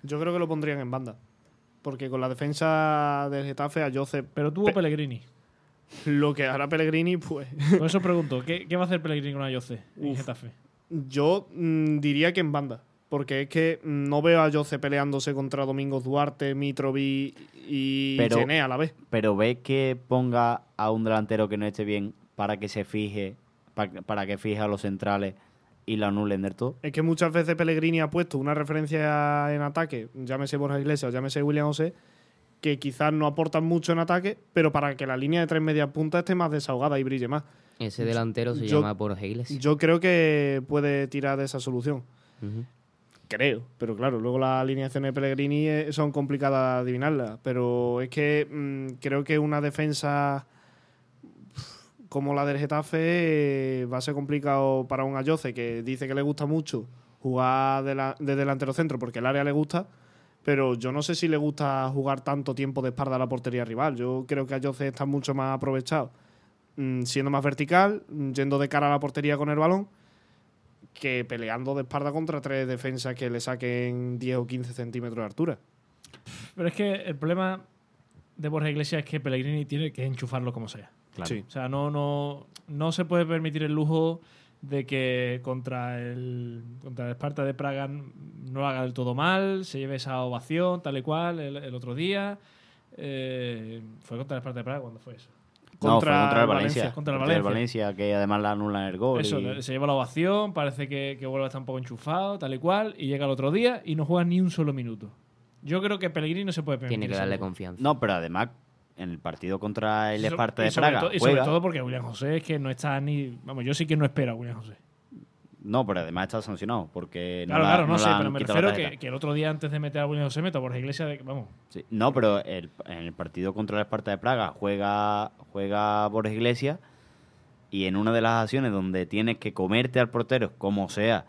Yo creo que lo pondrían en banda. Porque con la defensa del Getafe, a Jose, Pero tuvo Pe- Pellegrini. lo que hará Pellegrini, pues Por eso pregunto, ¿qué, qué va a hacer Pellegrini con Ayoce en Uf. Getafe? Yo mm, diría que en banda. Porque es que no veo a Jose peleándose contra Domingos Duarte, Mitrovic y Pero- Gené a la vez. Pero ves que ponga a un delantero que no esté bien para que se fije, pa- para, que fije a los centrales y lo anulen del todo. Es que muchas veces Pellegrini ha puesto una referencia en ataque, llámese Borja Iglesias o llámese William José, que quizás no aportan mucho en ataque, pero para que la línea de tres medias puntas esté más desahogada y brille más. Ese delantero se Yo- llama Borja Iglesias. Yo creo que puede tirar de esa solución. Creo, pero claro, luego las alineaciones de Pellegrini eh, son complicadas de adivinarlas. Pero es que mm, creo que una defensa como la del Getafe, eh, va a ser complicado para un Ayoce que dice que le gusta mucho jugar de, la- de delantero centro porque el área le gusta, pero yo no sé si le gusta jugar tanto tiempo de espalda a la portería rival. Yo creo que Ayoce está mucho más aprovechado siendo más vertical, mm, yendo de cara a la portería con el balón, que peleando de espalda contra tres defensas que le saquen 10 o 15 centímetros de altura. Pero es que el problema de Borja Iglesias es que Pellegrini tiene que enchufarlo como sea. Claro. Sí. O sea, no, no, no se puede permitir el lujo de que contra el, contra el Esparta de Praga no lo haga del todo mal, se lleve esa ovación tal y cual el, el otro día. Eh, fue contra el Esparta de Praga cuando fue eso. No, Contra el Valencia. Valencia. Contra el Contra el Valencia. Valencia, que además la anulan el gol. Eso, y- se lleva la ovación, parece que, que vuelve a estar un poco enchufado, tal y cual, y llega el otro día y no juega ni un solo minuto. Yo creo que Pellegrini no se puede permitir. Tiene que darle confianza. No, pero además, en el partido contra el Y so- Esparta y de sobre Praga, to- y sobre juega. todo porque William José es que no está ni. Vamos, yo sí que no espero a William José. No, pero además está sancionado porque Claro, la- claro, no, sé, pero me la refiero que, que el otro día antes de meter a William José meto a Borja Iglesias. de- vamos, Sí. No, pero el- en el partido contra el Esparta de Praga juega, juega Borges Iglesias y en una de las acciones donde tienes que comerte al portero, como sea,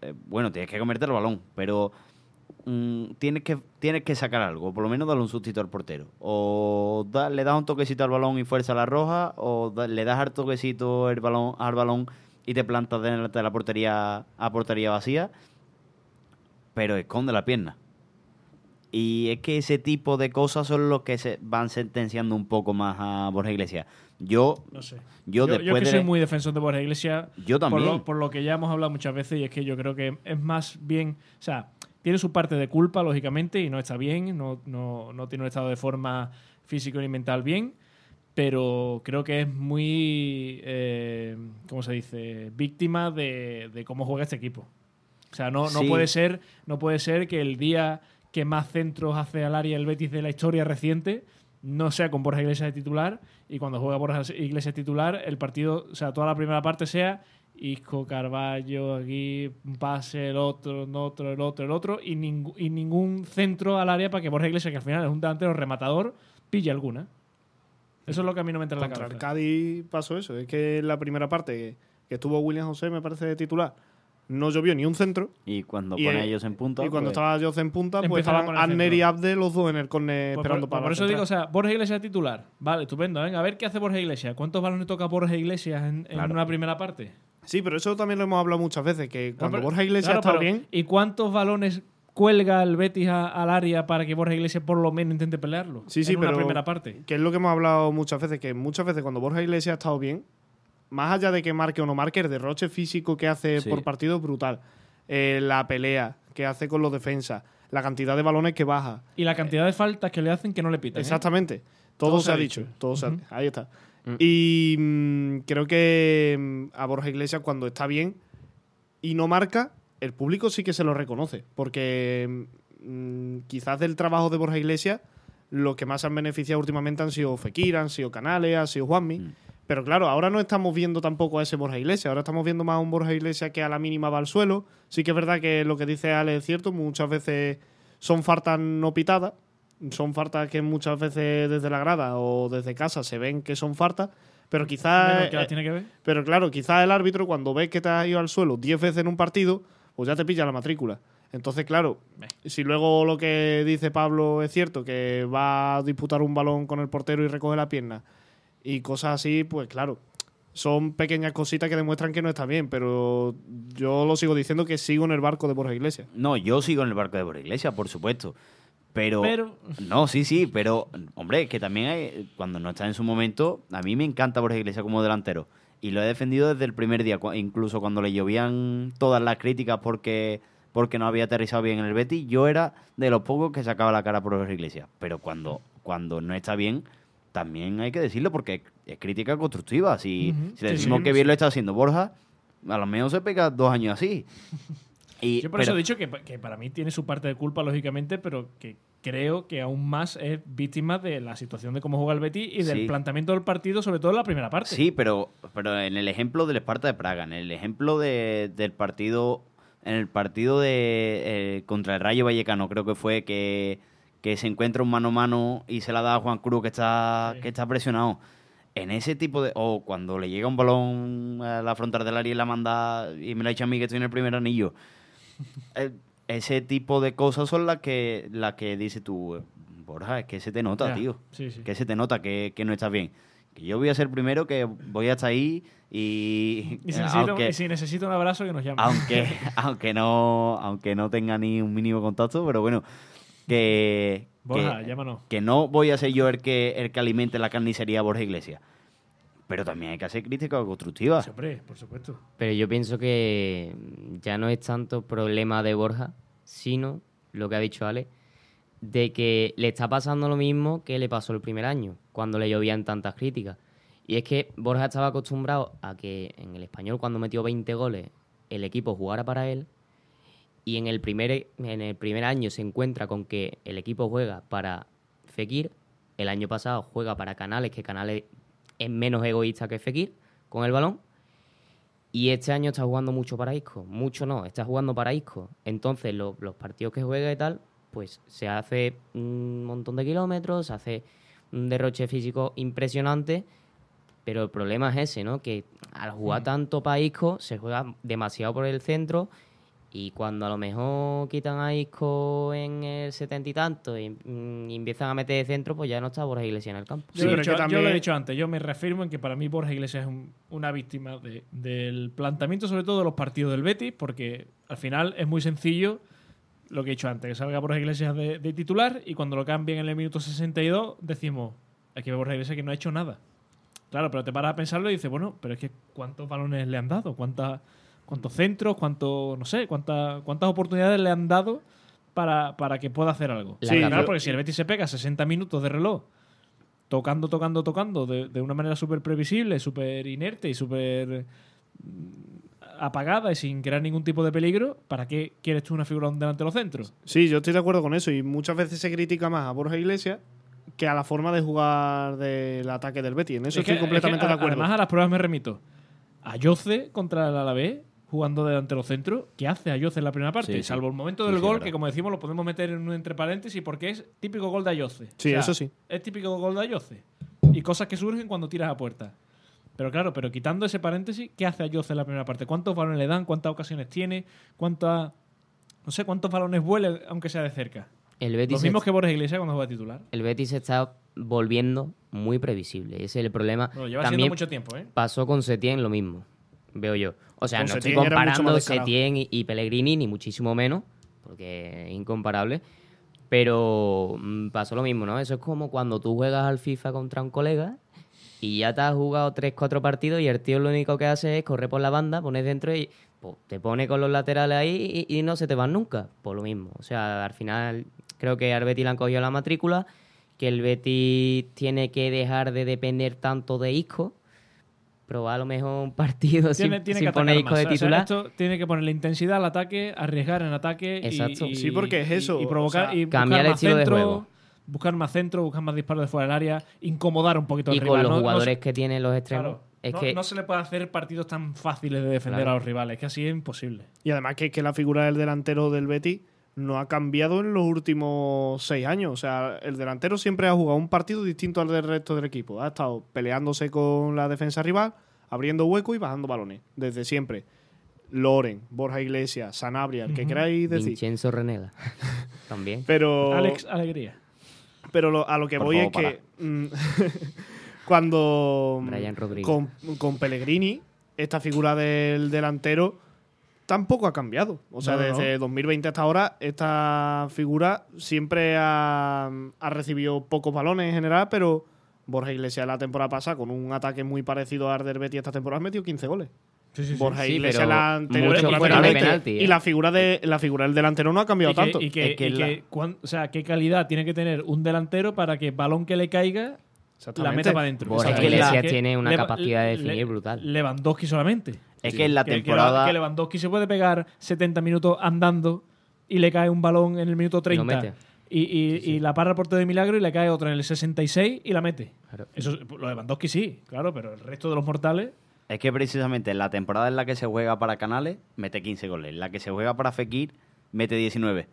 eh, bueno, tienes que comerte el balón, pero mm, tienes, que, tienes que sacar algo, por lo menos darle un sustito al portero. O da- le das un toquecito al balón y fuerza la roja, o da- le das al toquecito el balón, al balón y te plantas delante de la portería a portería vacía, pero esconde la pierna. Y es que ese tipo de cosas son los que se van sentenciando un poco más a Borja Iglesias. Yo, no sé. yo, Yo, yo después es que de... soy muy defensor de Borja Iglesias. Yo Por también. lo, por lo que ya hemos hablado muchas veces, y es que yo creo que es más bien. O sea, tiene su parte de culpa, lógicamente, y no está bien, no, no, no tiene un estado de forma físico ni mental bien, pero creo que es muy. Eh, ¿Cómo se dice? Víctima de, de cómo juega este equipo. O sea, no, no, Sí. puede ser, no puede ser que el día que más centros hace al área el Betis de la historia reciente no sea con Borja Iglesias de titular y cuando juega Borja Iglesias titular el partido, o sea, toda la primera parte sea Isco, Carballo, aquí, un pase, el otro, el otro, el otro, el otro y, ningú- y ningún centro al área para que Borja Iglesias, que al final es un delantero rematador, pille alguna. Eso es lo que a mí no me entra en la Contra el cabeza. Cádiz pasó eso. Es que en la primera parte que, estuvo William José, me parece, de titular, no llovió ni un centro. Y cuando Y, pone eh, ellos en punta... y cuando pues, estaba Jose en punta, pues a estaban centro. y Abde los dos en el córner Pues esperando por, para por eso digo, o sea, Borja Iglesias es titular. Vale, estupendo. Venga, a ver qué hace Borja Iglesias. ¿Cuántos balones toca Borja Iglesias en, en Claro. una primera parte? Sí, pero eso también lo hemos hablado muchas veces, que cuando No, pero- Borja Iglesias claro, pero, bien, ¿Y cuántos balones cuelga el Betis a- al área para que Borja Iglesias por lo menos intente pelearlo? Sí, sí, en una pero- primera parte. que es lo que hemos hablado muchas veces, que muchas veces cuando Borja Iglesias ha estado bien, más allá de que marque o no marque, el derroche físico que hace Sí. por partido es brutal. Eh, la pelea que hace con los defensas, la cantidad de balones que baja. Y la cantidad de faltas que le hacen que no le pitan. ¿eh? Exactamente. Todo, se ha dicho. Todo se ha- ahí está. Mm. Y mm, creo que mm, a Borja Iglesias cuando está bien y no marca, el público sí que se lo reconoce. Porque mm, quizás del trabajo de Borja Iglesias, los que más se han beneficiado últimamente han sido Fekir, han sido Canales, han sido Juanmi. Mm. Pero claro, ahora no estamos viendo tampoco a ese Borja Iglesias, ahora estamos viendo más a un Borja Iglesias que a la mínima va al suelo. Sí que es verdad que lo que dice Ale es cierto, muchas veces son faltas no pitadas, son faltas que muchas veces desde la grada o desde casa se ven que son faltas, pero quizás... Menos que las tiene que ver. Pero claro, quizás el árbitro cuando ve que te has ido al suelo 10 veces en un partido, pues ya te pilla la matrícula. Entonces, claro, si luego lo que dice Pablo es cierto, que va a disputar un balón con el portero y recoge la pierna y cosas así, pues claro, son pequeñas cositas que demuestran que no está bien, pero yo lo sigo diciendo que sigo en el barco de Borja Iglesias. No, yo sigo en el barco de Borja Iglesias, por supuesto. Pero, Pero- No, sí, sí, pero... Hombre, que también hay... Cuando no está en su momento, a mí me encanta Borja Iglesias como delantero. Y lo he defendido desde el primer día, incluso cuando le llovían todas las críticas porque, porque no había aterrizado bien en el Betis, yo era de los pocos que sacaba la cara por Borja Iglesias. Pero cuando, cuando no está bien, también hay que decirlo porque es crítica constructiva. Si, le decimos sí, que sí. bien lo está haciendo Borja, a lo menos se pega dos años así. Y, Yo por pero- eso he dicho que, que para mí tiene su parte de culpa, lógicamente, pero que creo que aún más es víctima de la situación de cómo juega el Betis y del Sí. planteamiento del partido, sobre todo en la primera parte. Sí, pero, pero en el ejemplo del Esparta de Praga, en el ejemplo de- del partido, en el partido de eh, contra el Rayo Vallecano, creo que fue que, que se encuentra un mano a mano y se la da a Juan Cruz que está, Sí. que está presionado. en ese tipo de. O cuando le llega un balón a la frontal del área y la manda y me la echa a mí que estoy en el primer anillo. Eh, ese tipo de cosas son las que, las que dices tú, Borja, es que se te nota, tío. sí, sí. Que se te nota que, que no estás bien. Que yo voy a ser primero, que voy hasta ahí y. Y si, necesito, aunque, y si necesito un abrazo, que nos llame. aunque, aunque, no, aunque no tenga ni un mínimo contacto, pero bueno, que. Borja, que- llámanos. que no voy a ser yo el que, el que alimente la carnicería Borja Iglesias. Pero también hay que hacer crítica constructiva. Sí, hombre, por supuesto. Pero yo pienso que ya no es tanto problema de Borja, sino lo que ha dicho Ale, de que le está pasando lo mismo que le pasó el primer año, cuando le llovían tantas críticas. Y es que Borja estaba acostumbrado a que en el español, cuando metió 20 goles, el equipo jugara para él. Y en el primer, en el primer año se encuentra con que el equipo juega para Fekir. El año pasado juega para Canales, que Canales es menos egoísta que Fekir con el balón. Y este año está jugando mucho para Isco. Mucho no, está jugando para Isco. Entonces, lo- los partidos que juega y tal, pues se hace un montón de kilómetros, se hace un derroche físico impresionante. Pero el problema es ese, ¿no? Que al jugar tanto para Isco, se juega demasiado por el centro. Y cuando a lo mejor quitan a Isco en el setenta y tanto y, mm, y empiezan a meter de centro, pues ya no está Borja Iglesias en el campo. Yo, Sí, yo también- lo he dicho antes, yo me reafirmo en que para mí Borja Iglesias es un- una víctima de- del planteamiento, sobre todo de los partidos del Betis, porque al final es muy sencillo lo que he dicho antes, que salga Borja Iglesias de, de titular y cuando lo cambien en el minuto 62 decimos, aquí ve Borja Iglesias que no ha hecho nada. Claro, pero te paras a pensarlo y dices, bueno, pero es que ¿cuántos balones le han dado? ¿Cuántas, ¿Cuántos centros? ¿Cuántos, no sé, cuántas, cuántas oportunidades le han dado para, para que pueda hacer algo? Sí, claro, porque si el Betis se pega 60 minutos de reloj tocando, tocando, tocando de, de una manera súper previsible, súper inerte y súper mm, apagada y sin crear ningún tipo de peligro, ¿para qué quieres tú una figura delante de los centros? Sí, yo estoy de acuerdo con eso y muchas veces se critica más a Borja Iglesias que a la forma de jugar del ataque del Betis. En eso Es que- estoy completamente es que, de acuerdo. Además, a las pruebas me remito. A Yoce contra el Alavés, jugando delante de los centros, ¿qué hace a Yoce en la primera parte? Sí, sí. Salvo el momento del sí, gol, que como decimos lo podemos meter en un entre paréntesis porque es típico gol de Ayoce. Sí, eso sí. Es típico gol de Ayoce. Y cosas que surgen cuando tiras a puerta. Pero claro, pero quitando ese paréntesis, ¿qué hace Ayoce en la primera parte? ¿Cuántos balones le dan? ¿Cuántas ocasiones tiene? ¿Cuántas... No sé, ¿cuántos balones vuele, aunque sea de cerca? El Betis, Los mismos que Borges Iglesias cuando juega titular. el Betis se está volviendo muy previsible. Ese es el problema. Bueno, lleva siendo También mucho tiempo, ¿eh? pasó con Setién lo mismo, veo yo. O sea, Con no estoy Setién comparando. Setién y, y Pellegrini, ni muchísimo menos, porque es incomparable. Pero mm, pasó lo mismo, ¿no? Eso es como cuando tú juegas al FIFA contra un colega y ya te has jugado 3-4 partidos y el tío lo único que hace es correr por la banda, pones dentro y pues, te pone con los laterales ahí y, y no se te van nunca. Por lo mismo. O sea, al final creo que al Betis le han cogido la matrícula, que el Betis tiene que dejar de depender tanto de Isco, probar a lo mejor un partido Tiene, sin, tiene sin que poner Isco de O sea, titular. esto tiene que ponerle intensidad al ataque, arriesgar en ataque. y- Exacto. Y, Sí, porque es y- eso, Y, provocar. o sea, y cambiar buscar el de centro, juego. Buscar más centro, buscar más disparos de fuera del área, incomodar un poquito y al con rival. los No- no jugadores se- que tienen los extremos, claro, es no, que no se le puede hacer partidos tan fáciles de defender Claro. a los rivales, que así es imposible. Y además que, que la figura del delantero del Betis no ha cambiado en los últimos seis años. O sea, el delantero siempre ha jugado un partido distinto al del resto del equipo. Ha estado peleándose con la defensa rival, abriendo hueco y bajando balones. Desde siempre. Loren, Borja Iglesias, Sanabria, el que queráis decir. Vincenzo Renela también. Pero, Alex, alegría. pero lo- a lo que Por voy favor, es que mm, cuando Brian Rodríguez. con, con Pellegrini, esta figura del delantero tampoco ha cambiado. O sea, No, no, desde 2020 hasta ahora, esta figura siempre ha, ha recibido pocos balones en general, pero Borja Iglesias la temporada pasada, con un ataque muy parecido a Arder Betty esta temporada, ha metido 15 goles. Sí, sí, sí. Borja Sí, Iglesias la anterior temporada de penalti, ¿eh? Y la figura, de, la figura del delantero no ha cambiado Y que, tanto. y que- Es que y la- que cuán- o sea, qué calidad tiene que tener un delantero para que balón que le caiga la Exactamente. meta para adentro. Borja O sea, que Iglesias tiene una capacidad de definir Le- brutal. Lewandowski solamente. Es que en la temporada. Que, Lewandowski se puede pegar 70 minutos andando y le cae un balón en el minuto Y lo 30. mete. Y, y- y la para el portero de milagro y le cae otra en el 66 y la mete. Claro. Eso, lo de Lewandowski sí, claro, pero el resto de los mortales. Es que precisamente en la temporada en la que se juega para Canales, mete 15 goles. En la que se juega para Fekir, mete 19.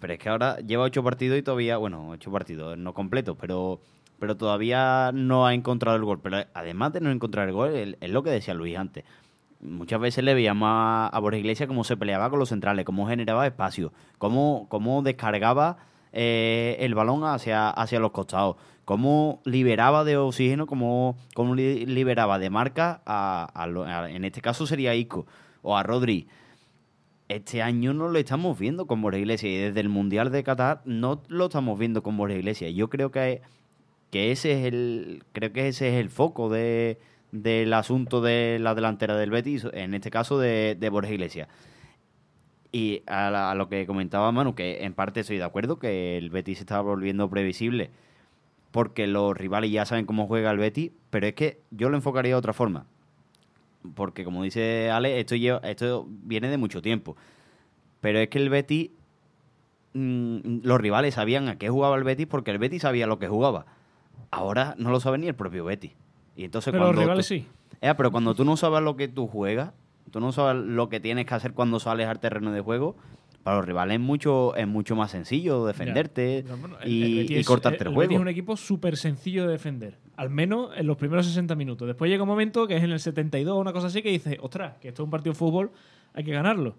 Pero es que ahora lleva 8 partidos y todavía, bueno, 8 partidos, no completos, pero pero todavía no ha encontrado el gol. Pero además de no encontrar el gol, es lo que decía Luis antes. Muchas veces le veíamos a, a Borja Iglesias cómo se peleaba con los centrales, cómo generaba espacio, cómo, cómo descargaba eh, el balón hacia, hacia los costados, cómo liberaba de oxígeno, cómo, cómo li- liberaba de marca, a, a a- en este caso sería Ico o a Rodri. Este año no lo estamos viendo con Borja Iglesias y desde el Mundial de Qatar no lo estamos viendo con Borja Iglesias. Yo creo que, que ese es el creo que ese es el foco de, del asunto de la delantera del Betis, en este caso de, de Borja Iglesias. Y a lo que comentaba Manu, que en parte estoy de acuerdo, que el Betis se está volviendo previsible porque los rivales ya saben cómo juega el Betis, pero es que yo lo enfocaría de otra forma. Porque como dice Ale, esto, lleva- esto viene de mucho tiempo. Pero es que el Betis, mm, los rivales sabían a qué jugaba el Betis porque el Betis sabía lo que jugaba. Ahora no lo sabe ni el propio Betis. Y entonces Pero los cuando rivales tú- sí. Eh, pero cuando tú no sabes lo que tú juegas, tú no sabes lo que tienes que hacer cuando sales al terreno de juego, para los rivales es mucho, es mucho más sencillo defenderte Ya. Bueno, el- y, el Betis y es- cortarte el, el juego. Betis es un equipo súper sencillo de defender. Al menos en los primeros 60 minutos. Después llega un momento que es en el 72 o una cosa así que dices, ostras, que esto es un partido de fútbol, hay que ganarlo.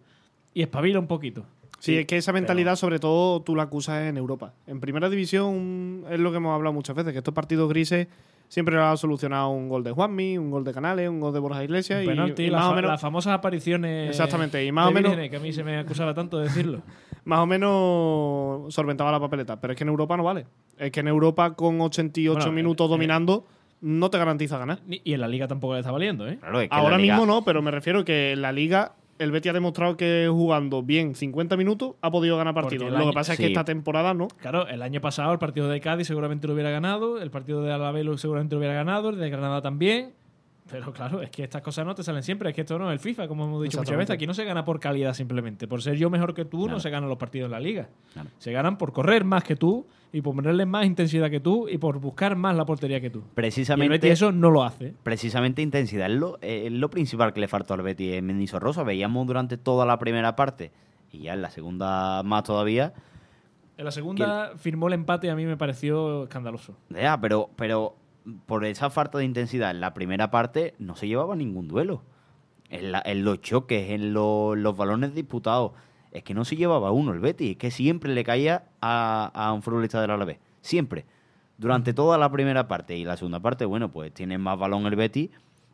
Y espabila un poquito. Sí, es que esa mentalidad, sobre todo, tú la acusas en Europa. En primera división es lo que hemos hablado muchas veces, que estos partidos grises siempre lo ha solucionado un gol de Juanmi, un gol de Canales, un gol de Borja Iglesias Un y, penalti, y la más fa- o menos las famosas apariciones. Exactamente, y más de o menos- Virgen, que a mí se me acusaba tanto de decirlo. más o menos solventaba la papeleta. Pero es que en Europa no vale. Es que en Europa con 88 Bueno, minutos eh, dominando no te garantiza ganar. Y en la liga tampoco le está valiendo, ¿eh? Claro, es que Ahora liga- mismo no, pero me refiero que en la liga el Betis ha demostrado que jugando bien 50 minutos ha podido ganar partidos. Lo que pasa es que sí. esta temporada no. Claro, el año pasado el partido de Cádiz seguramente lo hubiera ganado, el partido de Alavés lo- seguramente lo hubiera ganado, el de Granada también. Pero claro, es que estas cosas no te salen siempre, es que esto no es el FIFA, como hemos dicho muchas veces. Aquí no se gana por calidad simplemente. Por ser yo mejor que tú, no se ganan los partidos en la liga. Claro. Se ganan por correr más que tú y por ponerle más intensidad que tú y por buscar más la portería que tú. Y el precisamente Betis eso no lo hace. precisamente intensidad es lo, es lo principal que le faltó al Betis en Mendizorrosa. Veíamos durante toda la primera parte y ya en la segunda más todavía. En la segunda firmó el empate y a mí me pareció escandaloso. Ya, pero, pero por esa falta de intensidad en la primera parte no se llevaba ningún duelo. En, la- en los choques, en lo- los balones disputados, es que no se llevaba uno el Betis, es que siempre le caía a, a un futbolista del Alavés. Siempre. Durante toda la primera parte y la segunda parte, bueno, pues tiene más balón el Betis,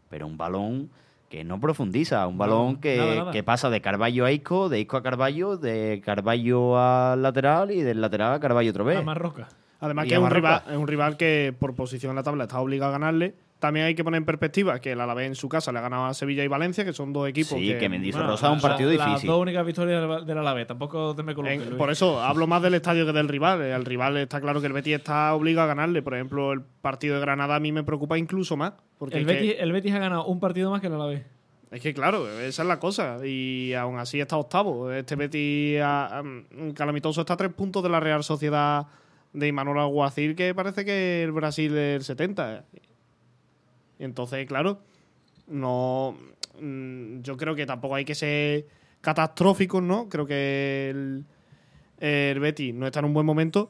pero un balón que no profundiza, un balón que, nada, nada. que pasa de Carballo a Isco, de Isco a Carballo, de Carballo al lateral y del lateral a Carballo otra vez. A Marroca. Además Y que es un, rival, es un rival que por posición en la tabla está obligado a ganarle. También hay que poner en perspectiva que el Alavés en su casa le ha ganado a Sevilla y Valencia, que son dos equipos Sí, que... que Bueno, Rosa es un la- partido Las difícil. dos únicas victorias del, Alavés. Tampoco te me coloques, en- por eso hablo más del estadio que del rival. El rival está claro que el Betis está obligado a ganarle. Por ejemplo, el partido de Granada a mí me preocupa incluso más. Porque el, que- Betis, el Betis ha ganado un partido más que el Alavés. Es que claro, esa es la cosa. Y aún así está octavo. Este Betis mm, calamitoso está a tres puntos de la Real Sociedad de Imanol Alguacil, que parece que el Brasil es el 70. Y entonces, claro, no. mm, Yo creo que tampoco hay que ser catastróficos, ¿no? Creo que el, el Betis no está en un buen momento,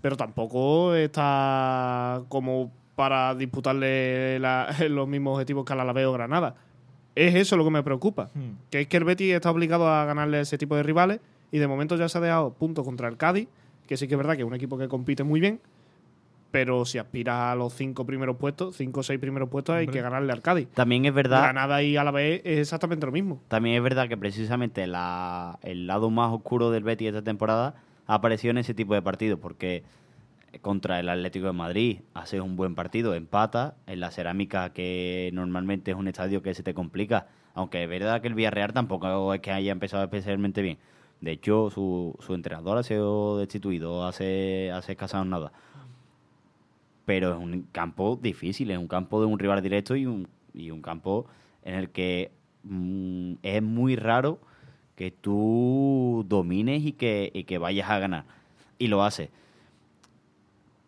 pero tampoco está como para disputarle la- los mismos objetivos que al Alavés o Granada. Es eso lo que me preocupa. Hmm. Que es que el Betis está obligado a ganarle ese tipo de rivales y de momento ya se ha dejado puntos contra el Cádiz, que sí que es verdad que es un equipo que compite muy bien, pero si aspiras a los cinco primeros puestos, cinco o seis primeros puestos, hay que ganarle al Cádiz. También es verdad, Granada y Alavés es exactamente lo mismo. también es verdad que precisamente la- el lado más oscuro del Betis esta temporada ha aparecido en ese tipo de partidos, porque contra el Atlético de Madrid haces un buen partido, empata, en la cerámica que normalmente es un estadio que se te complica, aunque es verdad que el Villarreal tampoco es que haya empezado especialmente bien. De hecho, su, su entrenador ha sido destituido hace, hace escasos nada. Pero es un campo difícil, es un campo de un rival directo y un, y un campo en el que mm, es muy raro que tú domines y que, y que vayas a ganar. Y lo haces.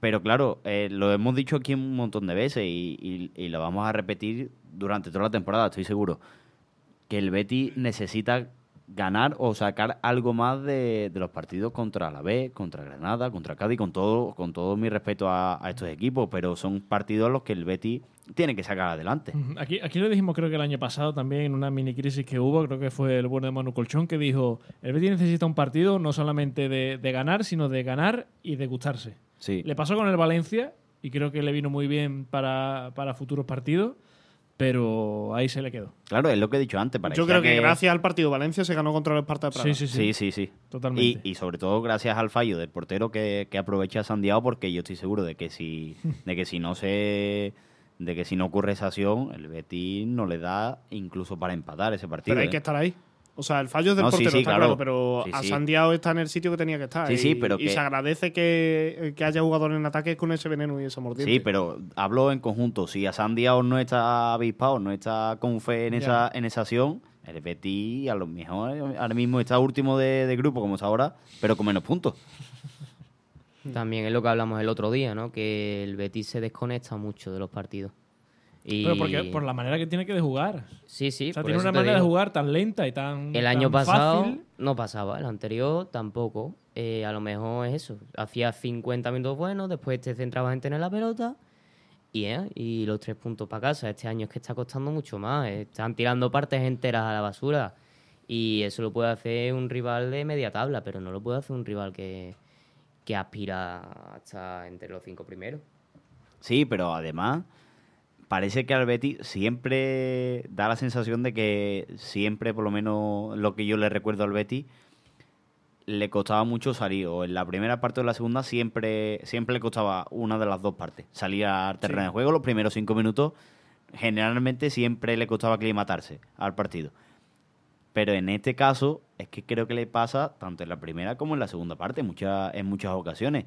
Pero claro, eh, lo hemos dicho aquí un montón de veces y, y- y lo vamos a repetir durante toda la temporada, estoy seguro. Que el Betis necesita ganar o sacar algo más de, de los partidos contra la B, contra Granada, contra Cádiz, con todo, con todo mi respeto a, a estos equipos, pero son partidos los que el Betis tiene que sacar adelante. Aquí, aquí lo dijimos creo que el año pasado también en una mini crisis que hubo, creo que fue el bueno de Manu Colchón que dijo, el Betis necesita un partido no solamente de, de ganar, sino de ganar y de gustarse. Sí. Le pasó con el Valencia y creo que le vino muy bien para, para futuros partidos, pero ahí se le quedó. Claro, es lo que he dicho antes. Yo creo que, gracias al partido Valencia se ganó contra el Esparta de Praga. Sí, sí, sí, Sí, sí, sí. Totalmente. Y, y sobre todo gracias al fallo del portero que, que aprovecha a Sandiao, porque yo estoy seguro de que si, de que si no se de que si no ocurre esa acción, el Betis no le da incluso para empatar ese partido. Pero hay ¿eh? que estar ahí. O sea, el fallo es del No, sí, portero, sí, está claro. claro, pero Sí, a sí. Sandiao está en el sitio que tenía que estar. Sí, y, sí, pero y que- se agradece que, que haya jugadores en ataque con ese veneno y esa mordiente. Sí, pero hablo en conjunto. Si a Sandiao no está avispado, no está con fe en, Ya. esa, en esa acción, el Betis a lo mejor ahora mismo está último de, de grupo, como está ahora, pero con menos puntos. También es lo que hablamos el otro día, ¿no? Que el Betis se desconecta mucho de los partidos. Y... Pero porque, por la manera que tiene que de jugar. Sí, sí. o sea, tiene una manera de jugar tan lenta y tan El año tan pasado fácil. no pasaba, el anterior tampoco. Eh, a lo mejor es eso. Hacía 50 minutos buenos, después te centrabas en tener la pelota y, eh, y los tres puntos para casa. Este año es que está costando mucho más. Están tirando partes enteras a la basura. Y eso lo puede hacer un rival de media tabla, pero no lo puede hacer un rival que, que aspira hasta entre los cinco primeros. Sí, pero además parece que al Betis siempre da la sensación de que siempre, por lo menos lo que yo le recuerdo al Betis, le costaba mucho salir. O en la primera parte o en la segunda siempre, siempre le costaba una de las dos partes. Salir al terreno de juego los primeros cinco minutos. Generalmente siempre le costaba aclimatarse al partido. Pero en este caso es que creo que le pasa tanto en la primera como en la segunda parte, muchas en muchas ocasiones.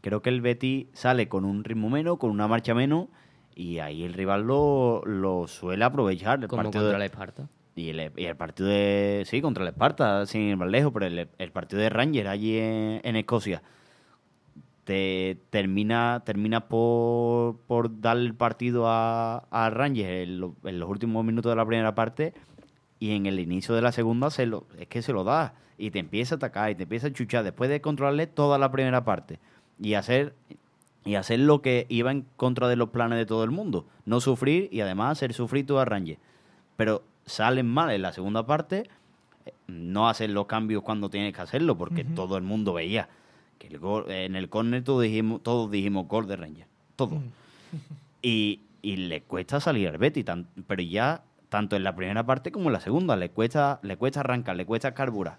Creo que el Betis sale con un ritmo menos, con una marcha menos, y ahí el rival lo, lo suele aprovechar. El Como partido contra de- el Esparta. y el, y el partido de. Sí, contra el Esparta, sin ir más lejos, pero el, el partido de Rangers allí en, en Escocia. Te termina, termina por, por dar el partido a, a Rangers en, lo- en los últimos minutos de la primera parte y en el inicio de la segunda se lo, es que se lo da y te empieza a atacar y te empieza a chuchar después de controlarle toda la primera parte y hacer y hacer lo que iba en contra de los planes de todo el mundo, no sufrir y además hacer sufrir tú a Rangers. Pero salen mal en la segunda parte, eh, no hacer los cambios cuando tienes que hacerlo, porque todo el mundo veía que el gol- en el córner todos dijimos, todos dijimos gol de Rangers, todos. Y, y le cuesta salir al Betis, tan- pero ya tanto en la primera parte como en la segunda, le cuesta, le cuesta arrancar, le cuesta carburar.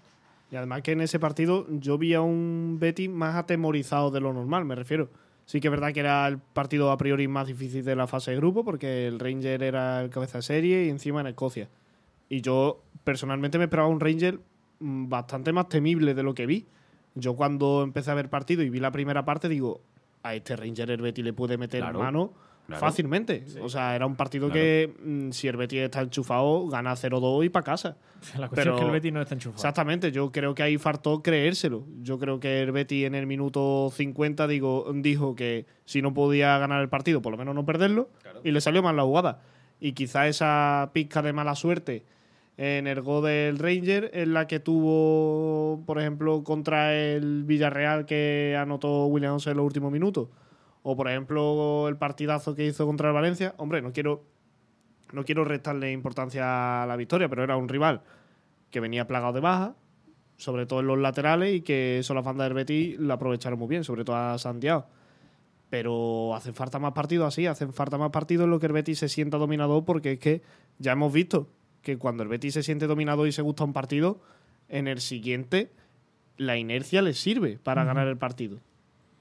Y además que en ese partido yo vi a un Betis más atemorizado de lo normal, me refiero. Sí que es verdad que era el partido a priori más difícil de la fase de grupo porque el Ranger era el cabeza de serie y encima en Escocia. Y yo personalmente me esperaba un Ranger mm, bastante más temible de lo que vi. Yo cuando empecé a ver partido y vi la primera parte digo, a este Ranger el Betis le puede meter Claro, mano claro. fácilmente. O sea, era un partido Claro. que mm, si el Betis está enchufado gana 0-2 y para casa. La cuestión Pero- es que el Betis no está enchufado. Exactamente, yo creo que ahí faltó creérselo. Yo creo que el Betty en el minuto 50 digo, dijo que si no podía ganar el partido, por lo menos no perderlo, y le salió mal la jugada. Y quizá esa pizca de mala suerte en el gol del Ranger es la que tuvo, por ejemplo, contra el Villarreal que anotó William en los últimos minutos. O, por ejemplo, el partidazo que hizo contra el Valencia. Hombre, no quiero, no quiero restarle importancia a la victoria, pero era un rival que venía plagado de baja, sobre todo en los laterales, y que eso las bandas del Betis la aprovecharon muy bien, sobre todo a Santiago. Pero hacen falta más partidos así, hacen falta más partidos en los que el Betis se sienta dominador, porque es que ya hemos visto que cuando el Betis se siente dominado y se gusta un partido, en el siguiente la inercia le sirve para ganar el partido.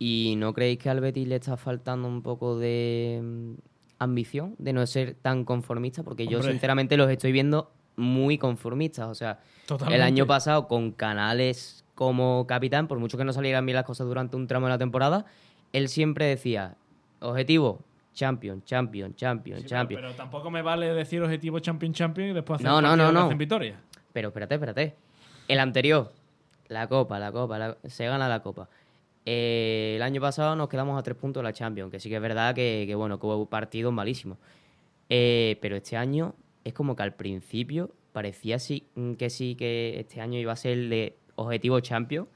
¿Y no creéis que al Betis le está faltando un poco de mm, ambición, de no ser tan conformista? Porque yo sinceramente los estoy viendo muy conformistas. O sea, Totalmente. el año pasado con Canales como capitán, por mucho que no salieran bien las cosas durante un tramo de la temporada, él siempre decía, objetivo, champion, champion, champion, Sí, champion. pero tampoco me vale decir objetivo champion champion y después hacer No, no, no, no. hacen victoria. Pero espérate, espérate. El anterior, la Copa, la Copa, la- se gana la Copa. Eh, el año pasado nos quedamos a tres puntos de la Champions, que sí que es verdad que, que, bueno, que hubo partidos malísimos. Eh, pero este año es como que al principio parecía sí, mm, que sí que este año iba a ser el de objetivo Champions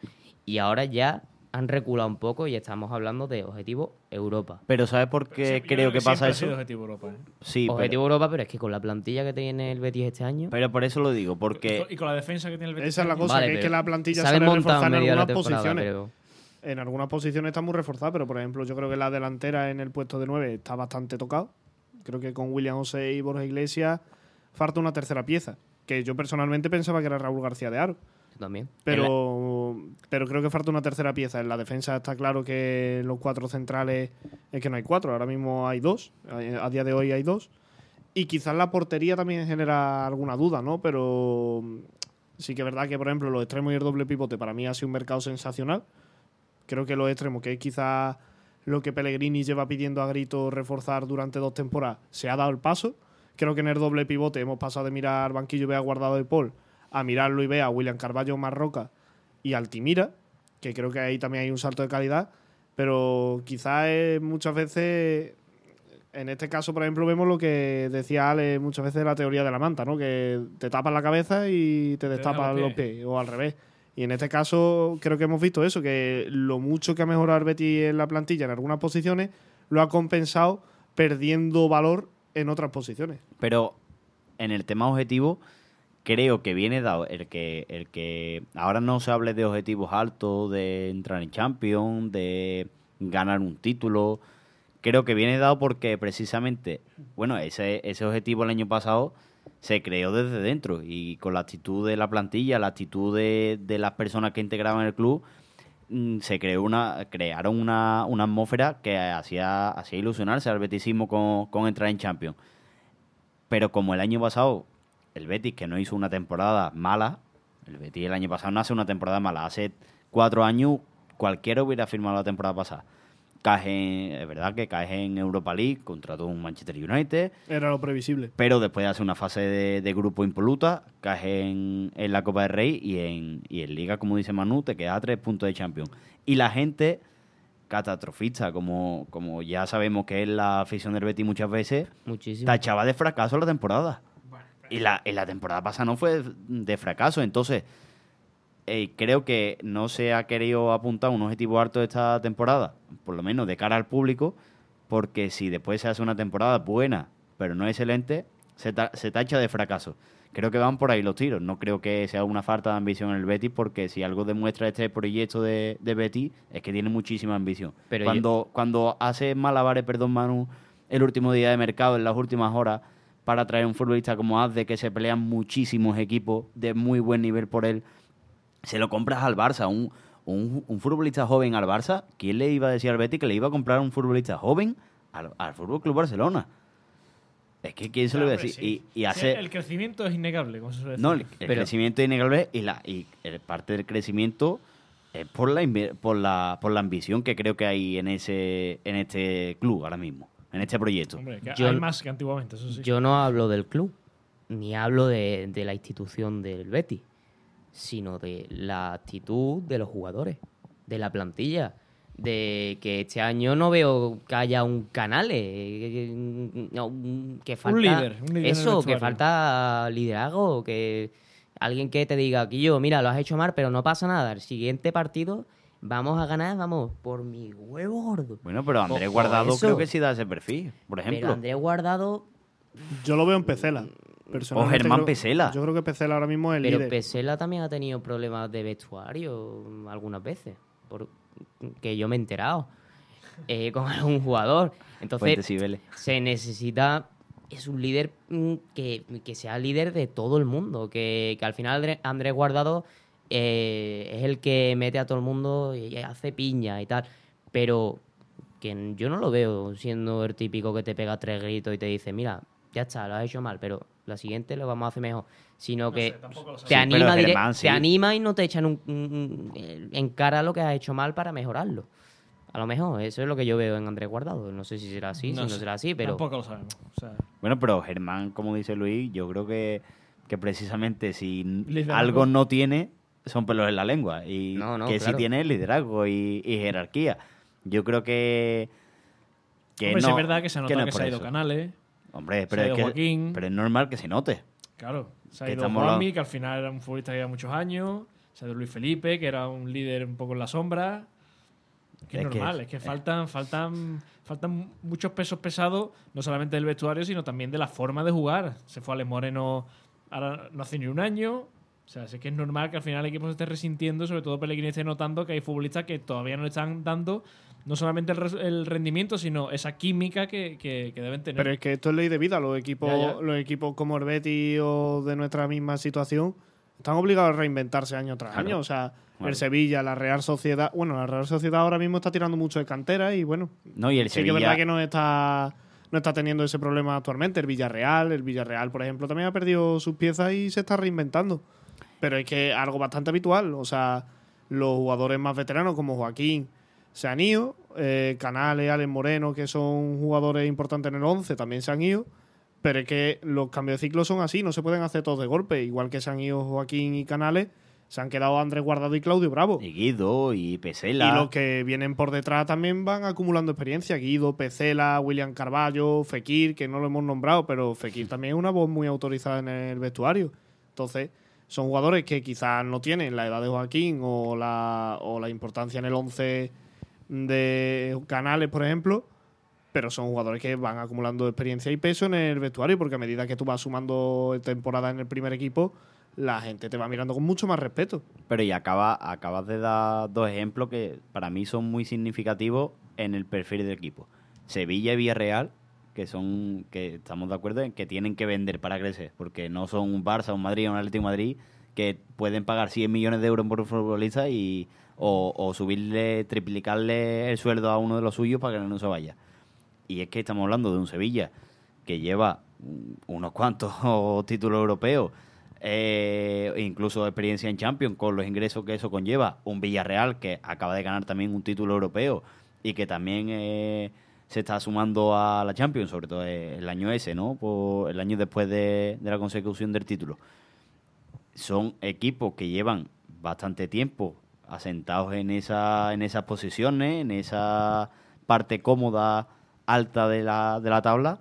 y ahora ya han reculado un poco y estamos hablando de objetivo Europa. Pero ¿sabes por qué creo que pasa ha eso? sido objetivo Europa, ¿eh? Sí, objetivo Europa, pero es que con la plantilla que tiene el Betis este año, pero, por eso lo digo, porque Y con la defensa que tiene el Betis. Esa es la también. cosa, Vale, que es que la plantilla montado reforzada en algunas posiciones. pero En algunas posiciones está muy reforzada, pero por ejemplo, yo creo que la delantera en el puesto de 9 está bastante tocado. Creo que con William José y Borja Iglesias falta una tercera pieza, que yo personalmente pensaba que era Raúl García de Aro. también. Pero, pero creo que falta una tercera pieza. En la defensa está claro que los cuatro centrales es que no hay cuatro, ahora mismo hay dos. A día de hoy hay dos. Y quizás la portería también genera alguna duda, ¿no? Pero sí que es verdad que, por ejemplo, los extremos y el doble pivote para mí ha sido un mercado sensacional. Creo que los extremos, que es quizás lo que Pellegrini lleva pidiendo a grito reforzar durante dos temporadas, se ha dado el paso. Creo que en el doble pivote hemos pasado de mirar banquillo y ver a guardado de Paul a mirarlo y ver a William Carballo Marroca y Altimira, que creo que ahí también hay un salto de calidad, pero quizás muchas veces, en este caso, por ejemplo, vemos lo que decía Ale muchas veces de la teoría de la manta, ¿no? Que te tapas la cabeza y te destapas los pies, o al revés. Y en este caso creo que hemos visto eso, que lo mucho que ha mejorado el Betis en la plantilla en algunas posiciones lo ha compensado perdiendo valor en otras posiciones. Pero en el tema objetivo, creo que viene dado el que, el que ahora no se hable de objetivos altos, de entrar en Champions, de ganar un título. Creo que viene dado porque precisamente, bueno, ese, ese objetivo el año pasado se creó desde dentro y con la actitud de la plantilla, la actitud de, de las personas que integraban el club, mm, se creó una, crearon una, una atmósfera que hacía, hacía ilusionarse al betisismo con, con entrar en Champions. Pero como el año pasado, el Betis, que no hizo una temporada mala, el Betis el año pasado no hace una temporada mala, hace cuatro años cualquiera hubiera firmado la temporada pasada. Caes en- es verdad que caes en Europa League contra todo un Manchester United, Era lo previsible. pero después de hacer una fase de, de grupo impoluta, caes en, en la Copa del Rey y en, y en Liga, como dice Manu, te quedas a tres puntos de Champions. Y la gente catastrofista, como, como ya sabemos que es la afición del Betis muchas veces, Muchísimo. tachaba de fracaso la temporada. Y la, y la temporada pasada no fue de fracaso. Entonces, eh, creo que no se ha querido apuntar un objetivo alto esta temporada, por lo menos de cara al público, porque si después se hace una temporada buena, pero no excelente, se, ta- se tacha de fracaso. Creo que van por ahí los tiros. No creo que sea una falta de ambición en el Betis, porque si algo demuestra este proyecto de, de Betis es que tiene muchísima ambición. Pero cuando, cuando hace malabares, perdón Manu, el último día de mercado, en las últimas horas, para traer un futbolista como Azde, que se pelean muchísimos equipos de muy buen nivel por él, se lo compras al Barça, un, un, un futbolista joven al Barça, ¿quién le iba a decir al Betis que le iba a comprar un futbolista joven al, al Fútbol Club Barcelona? Es que quién se lo iba a decir. sí. Y, y Sí, hace. el crecimiento es innegable, como se suele no, el, decir. el Pero- crecimiento es innegable y la y el- parte del crecimiento es por la por la por la ambición que creo que hay en ese en este club ahora mismo, en este proyecto. Hombre, que Yo- hay más que antiguamente, eso sí. Yo no hablo del club, ni hablo de, de la institución del Betis, sino de la actitud de los jugadores, de la plantilla. De que este año no veo que haya un canal, que falta. líder, un líder en el eso, que falta liderazgo, que alguien que te diga, aquí yo, mira, lo has hecho mal, pero no pasa nada. El siguiente partido vamos a ganar, vamos, por mi huevo gordo. Bueno, pero Andrés Guardado eso. creo que sí da ese perfil, por Pero ejemplo. Andrés Guardado Yo lo veo en Pecela. Personalmente Germán creo- Pesela. Yo creo que Pesela ahora mismo es el Pero líder. Pesela también ha tenido problemas de vestuario algunas veces, por, que yo me he enterado, eh, con algún jugador. Entonces, se necesita, es un líder mm, que, que sea líder de todo el mundo, que, que al final André- Andrés Guardado eh, es el que mete a todo el mundo y hace piña y tal, pero que yo no lo veo siendo el típico que te pega tres gritos y te dice, mira, ya está, lo has hecho mal, pero la siguiente lo vamos a hacer mejor, sino que sé, tampoco lo sé. te, Sí, anima Germán, sí. te anima y no te echan un- un- un- en cara lo que has hecho mal para mejorarlo. A lo mejor, eso es lo que yo veo en Andrés Guardado. No sé si será así, si no será así, pero Tampoco lo sabemos. O sea, Bueno, pero Germán, como dice Luis, yo creo que, que precisamente si Liderazgo. algo no tiene, son pelos en la lengua. Y No, no, que sí claro. tiene es liderazgo y, y jerarquía. Yo creo que. que hombre, sí no, es verdad que se nota no que, es se por ha ido eso. Canales. Hombre, pero es, ido que- Joaquín. pero es normal que se note. Claro. Se ha ido Juanmi, que al final era un futbolista que lleva muchos años. Se ha ido Luis Felipe, que era un líder un poco en la sombra. Que es, normal, es- es que faltan, faltan, faltan muchos pesos pesados, no solamente del vestuario, sino también de la forma de jugar. Se fue Alex Moreno, ahora no hace ni un año. O sea, es que es normal que al final el equipo se esté resintiendo, sobre todo Pellegrini esté notando que hay futbolistas que todavía no le están dando no solamente el, el rendimiento, sino esa química que, que- que deben tener. Pero es que esto es ley de vida. Los equipos, Ya, ya. los equipos como el Betis o de nuestra misma situación están obligados a reinventarse año tras Claro. año. O sea, el Sevilla, la Real Sociedad. Bueno, la Real Sociedad ahora mismo está tirando mucho de cantera y bueno, No, y el sí que es verdad que no está, no está teniendo ese problema actualmente. El Villarreal, el Villarreal, por ejemplo, también ha perdido sus piezas y se está reinventando. Pero es que algo bastante habitual. O sea, los jugadores más veteranos como Joaquín se han ido. eh, Canales, Alex Moreno, que son jugadores importantes en el 11, también se han ido. Pero es que los cambios de ciclo son así, no se pueden hacer todos de golpe. Igual que se han ido Joaquín y Canales, se han quedado Andrés Guardado y Claudio Bravo. Y Guido y Pesela. Y los que vienen por detrás también van acumulando experiencia. Guido, Pecela, William Carballo, Fekir, que no lo hemos nombrado, pero Fekir también es una voz muy autorizada en el vestuario. Entonces, son jugadores que quizás no tienen la edad de Joaquín o la, o la importancia en el 11 de Canales, por ejemplo, pero son jugadores que van acumulando experiencia y peso en el vestuario, porque a medida que tú vas sumando temporada en el primer equipo, la gente te va mirando con mucho más respeto. Pero y acaba, acabas de dar dos ejemplos que para mí son muy significativos en el perfil del equipo. Sevilla y Villarreal, que son que estamos de acuerdo en que tienen que vender para crecer, porque no son un Barça, un Madrid, un Atlético Madrid que pueden pagar 100 millones de euros por un futbolista y o, subirle, triplicarle el sueldo a uno de los suyos para que no se vaya. Y es que estamos hablando de un Sevilla que lleva unos cuantos títulos europeos, eh, incluso experiencia en Champions con los ingresos que eso conlleva. Un Villarreal que acaba de ganar también un título europeo y que también eh, se está sumando a la Champions, sobre todo el año ese, ¿no? Por el año después de, la consecución del título. Son equipos que llevan bastante tiempo asentados en, esa, en esas posiciones, en esa parte cómoda alta de la, de la tabla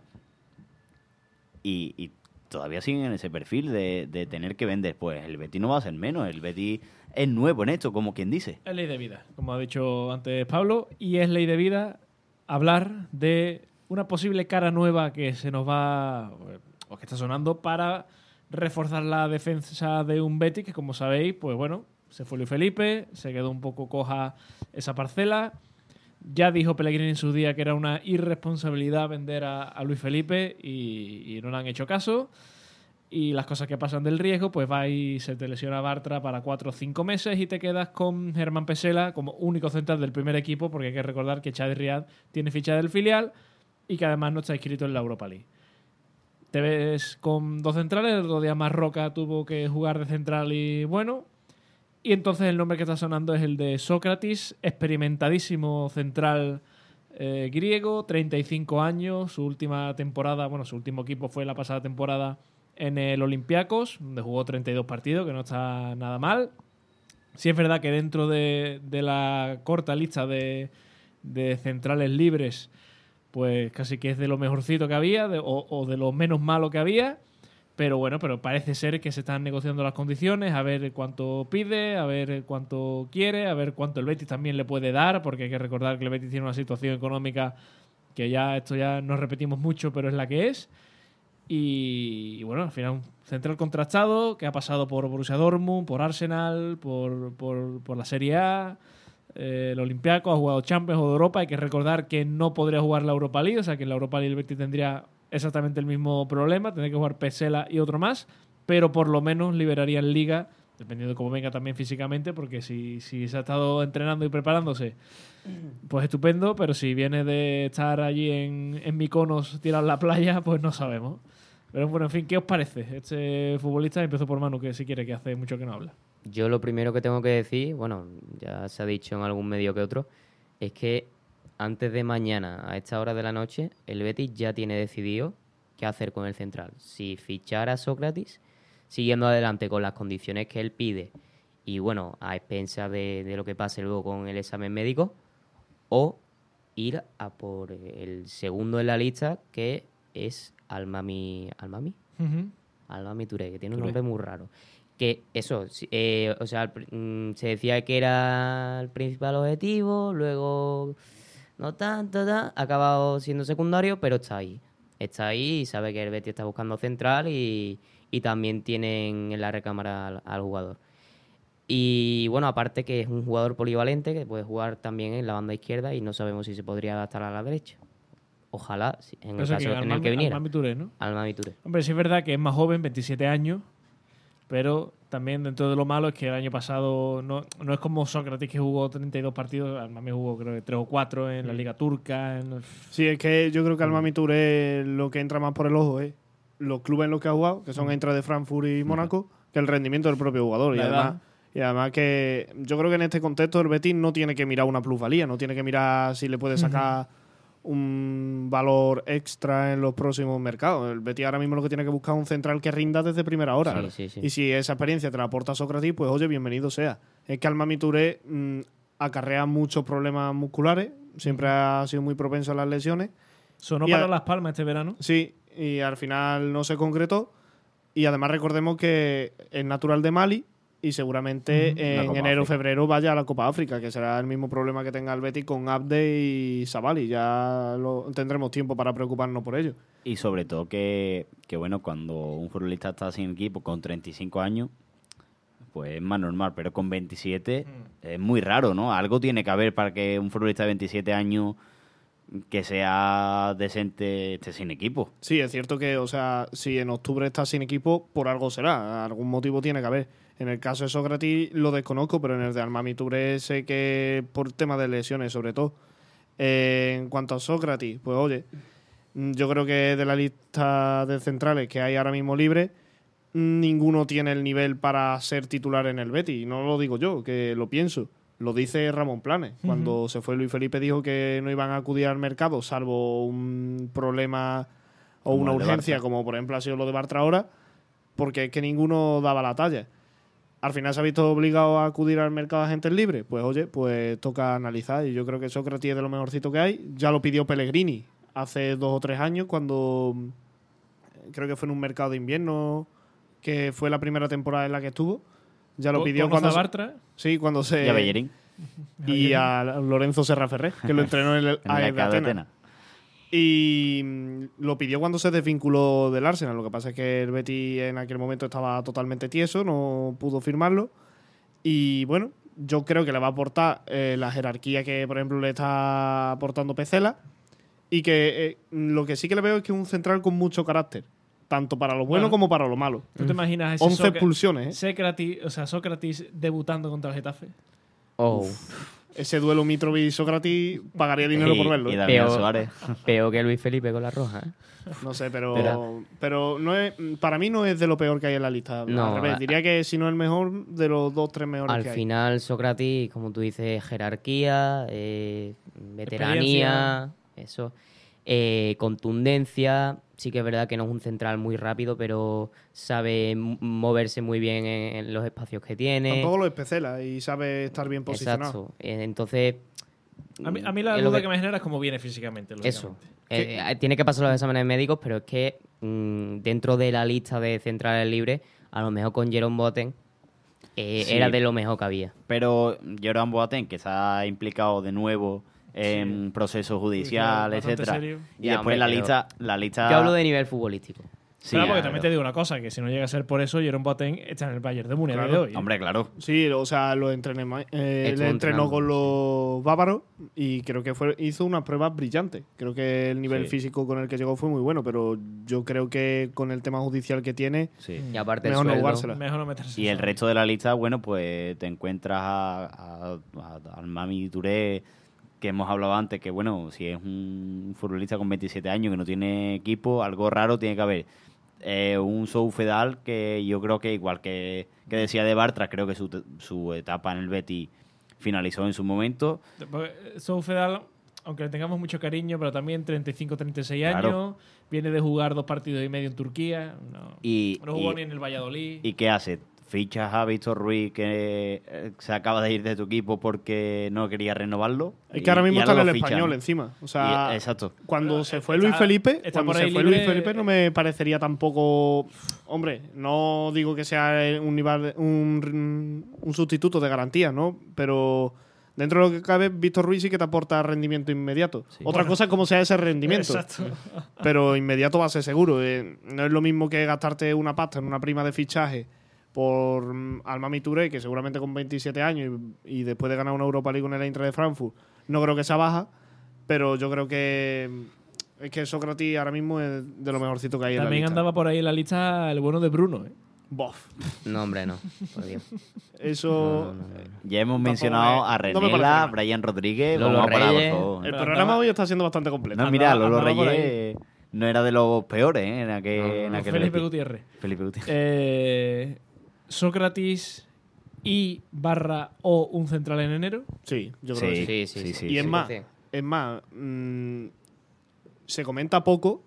y, todavía siguen en ese perfil de, de tener que vender. Pues el Betis no va a ser menos, el Betis es nuevo en esto, como quien dice. Es ley de vida, como ha dicho antes Pablo, y es ley de vida hablar de una posible cara nueva que se nos va o que está sonando para reforzar la defensa de un Betis que como sabéis, pues bueno, se fue Luis Felipe, se quedó un poco coja esa parcela. Ya dijo Pellegrini en su día que era una irresponsabilidad vender a, Luis Felipe y no le han hecho caso. Y las cosas que pasan del riesgo, pues va y se te lesiona Bartra para cuatro o cinco meses y te quedas con Germán Pesela como único central del primer equipo, porque hay que recordar que Chad Riad tiene ficha del filial y que además no está inscrito en la Europa League. Te ves con dos centrales, el otro día más Roca tuvo que jugar de central y bueno. Y entonces el nombre que está sonando es el de Sócrates, experimentadísimo central eh, griego, 35 años, su última temporada, bueno, su último equipo fue la pasada temporada en el Olympiacos, donde jugó 32 partidos, que no está nada mal. Sí es verdad que dentro de, de la corta lista de, de centrales libres, pues casi que es de lo mejorcito que había de- o, o de lo menos malo que había. Pero bueno, pero parece ser que se están negociando las condiciones, a ver cuánto pide, a ver cuánto quiere, a ver cuánto el Betis también le puede dar, porque hay que recordar que el Betis tiene una situación económica que ya esto ya nos repetimos mucho, pero es la que es. Y, y bueno, al final un central contrastado que ha pasado por Borussia Dortmund, por Arsenal, por, por, por la Serie A, eh, el Olympiaco, ha jugado Champions o de Europa. Hay que recordar que no podría jugar la Europa League, o sea que en la Europa League el Betis tendría exactamente el mismo problema, tendría que jugar Pesela y otro más, pero por lo menos liberaría en Liga, dependiendo de cómo venga también físicamente, porque si, si se ha estado entrenando y preparándose, pues estupendo, pero si viene de estar allí en, en Mykonos tirado en la playa, pues no sabemos. Pero bueno, en fin, ¿qué os parece? Este futbolista empezó por Manu, que si quiere, que hace mucho que no habla. Yo lo primero que tengo que decir, bueno, ya se ha dicho en algún medio que otro, es que antes de mañana, a esta hora de la noche, el Betis ya tiene decidido qué hacer con el central. Si fichar a Sócrates, siguiendo adelante con las condiciones que él pide y bueno, a expensas de, de lo que pase luego con el examen médico, o ir a por el segundo en la lista, que es Almami. ¿Almami? Almami Touré, que tiene un Touré. nombre muy raro. Que eso, eh, o sea, al mm, se decía que era el principal objetivo, luego no tanto, ta, ha acabado siendo secundario, pero está ahí. Está ahí y sabe que el Betis está buscando central y, y también tienen en la recámara al, al jugador. Y bueno, aparte que es un jugador polivalente que puede jugar también en la banda izquierda y no sabemos si se podría adaptar a la derecha. Ojalá, en el caso que en el que viniera. Almami Touré, ¿no? Touré. Hombre, sí es verdad que es más joven, 27 años, pero también dentro de lo malo es que el año pasado no, no es como Sócrates que jugó 32 partidos, Almami jugó creo que 3 o 4 en la Liga Turca. en- Sí, es que yo Mm. creo que Almami Touré lo que entra más por el ojo es los clubes en los que ha jugado, que Mm. son Eintracht de Frankfurt y Mónaco, que el rendimiento del propio jugador. Y además, y además que yo creo que en este contexto el Betis no tiene que mirar una plusvalía, no tiene que mirar si le puede sacar un valor extra en los próximos mercados. El Betis ahora mismo lo que tiene que buscar es un central que rinda desde primera hora. Sí, sí, sí. Y si esa experiencia te la aporta Sócrates, pues oye, bienvenido sea. Es que Almami Touré mm, acarrea muchos problemas musculares, siempre ha sido muy propenso a las lesiones. Sonó Y para a- Las Palmas este verano. Sí, y al final no se concretó. Y además recordemos que es natural de Mali y seguramente en enero o África. febrero vaya a la Copa África, que será el mismo problema que tenga el Betis con Abde y Sabali. Ya lo, tendremos tiempo para preocuparnos por ello. Y sobre todo que, que, bueno, cuando un futbolista está sin equipo con 35 años, pues es más normal, pero con 27 es muy raro, ¿no? Algo tiene que haber para que un futbolista de 27 años que sea decente esté sin equipo. Sí, es cierto que, o sea, si en octubre está sin equipo, por algo será. Algún motivo tiene que haber. En el caso de Sócrates lo desconozco, pero en el de Armami Touré sé que por tema de lesiones, sobre todo. Eh, en cuanto a Sócrates, pues oye, yo creo que de la lista de centrales que hay ahora mismo libre, ninguno tiene el nivel para ser titular en el Betis. Y no lo digo yo, que lo pienso. Lo dice Ramón Planes. Cuando se fue Luis Felipe dijo que no iban a acudir al mercado salvo un problema o Como una urgencia, como por ejemplo ha sido lo de Bartra ahora, porque es que ninguno daba la talla. Al final se ha visto obligado a acudir al mercado de agentes libres. Pues oye, pues toca analizar. Y yo creo que Sócrates es de lo mejorcito que hay. Ya lo pidió Pellegrini hace dos o tres años, cuando mm, creo que fue en un mercado de invierno, que fue la primera temporada en la que estuvo. Ya lo pidió cuando a se- Bartra. Sí, cuando se. Y a Bellerín, Y a Lorenzo Serra Ferrer, que lo entrenó en el, en el de mercado de Atenas. Atenas. Y mm, lo pidió cuando se desvinculó del Arsenal. Lo que pasa es que el Betis en aquel momento estaba totalmente tieso, no pudo firmarlo. Y bueno, yo creo que le va a aportar eh, la jerarquía que, por ejemplo, le está aportando Pecela. Y que eh, lo que sí que le veo es que es un central con mucho carácter, tanto para lo bueno Bueno. como para lo malo. ¿Tú te imaginas ese 11 Sócra- expulsiones, ¿eh? Sócrates, o sea, Sócrates debutando contra el Getafe? Oh, Ese duelo Mitrovic-Sócrates pagaría dinero y, por verlo. y ¿eh? Damián Peor. Suárez. peor que Luis Felipe con la roja. ¿eh? No sé, pero, pero no es, para mí no es de lo peor que hay en la lista. No, Al revés, a- diría que si no el mejor, de los dos, tres mejores Al que hay. final, Sócrates, como tú dices, jerarquía, eh, veteranía, eso, eh, contundencia. Sí que es verdad que no es un central muy rápido, pero sabe moverse muy bien en, en los espacios que tiene. Tampoco lo especela y sabe estar bien posicionado. Exacto. Eh, Entonces, A mí, a mí la duda que- que... me genera es cómo viene físicamente. Eso. Eh, eh, tiene que pasar los exámenes médicos, pero es que mm, dentro de la lista de centrales libres, a lo mejor con Jerome Boten eh, Sí. era de lo mejor que había. Pero Jordan Boateng, que se ha implicado de nuevo en proceso judicial, bastante etcétera. serio. Y Ya, después hombre, la lista, la lista. Yo hablo de nivel futbolístico. Sí, Claro, porque claro. también te digo una cosa, que si no llega a ser por eso, Jerome Boateng está en el Bayern de Múnich Claro. de hoy. Hombre, claro. Sí, o sea, lo entrené, eh, le entrenó con los bávaros y creo que fue, hizo unas pruebas brillantes. Creo que el nivel Sí. físico con el que llegó fue muy bueno, pero yo creo que con el tema judicial que tiene, Sí. Y aparte Mejor no sueldo. Mejor no meterse. Y el resto de la lista, bueno, pues te encuentras a, a- a- al Mami Touré, que hemos hablado antes, que bueno, si es un futbolista con 27 años que no tiene equipo, algo raro tiene que haber. Eh, un Sou Fedal que yo creo que igual que, que decía de Bartra, creo que su, su etapa en el Betis finalizó en su momento. Porque, eh, Sou Fedal, aunque le tengamos mucho cariño, pero también 35-36 Claro. años, viene de jugar dos partidos y medio en Turquía, no, Y, no jugó y- ni en el Valladolid. ¿Y qué hace? Fichas a Víctor Ruiz que eh, se acaba de ir de tu equipo porque no quería renovarlo. Es que ahora mismo está en el fichan, español encima. O sea, Y- exacto. cuando se fue está- Luis Felipe, cuando se fue libre- Luis Felipe no me parecería tampoco, hombre, no digo que sea un nivel, un, un sustituto de garantía, ¿no? Pero dentro de lo que cabe, Víctor Ruiz sí que te aporta rendimiento inmediato. Otra cosa es cómo sea ese rendimiento. Exacto. pero inmediato va a ser seguro. Eh, no es lo mismo que gastarte una pasta en una prima de fichaje por mm, Almami Touré, que seguramente con 27 años y, y después de ganar una Europa League con el Eintracht de Frankfurt, no creo que sea baja, pero yo creo que mm, es que Sócrates ahora mismo es de lo mejorcito que hay en También la lista. andaba por ahí en la lista el bueno de Bruno. ¿eh? Bof. No, hombre, no. Por Dios. Eso... No, no, no, no. Ya hemos mencionado me- a no me parece Renela. Brian Rodríguez, Lolo vamos a parar, por Reyes. favor. El programa hoy está siendo bastante completo. No, mira, Lolo Reyes no era de los peores ¿eh? en aquel, No, no, en aquel Felipe. Gutiérrez. Felipe Gutiérrez. Eh, Sócrates y barra o un central en enero. Sí, yo creo que sí. Sí, sí, sí, sí. sí, y es sí. más, 100%. es más, mm, se comenta poco,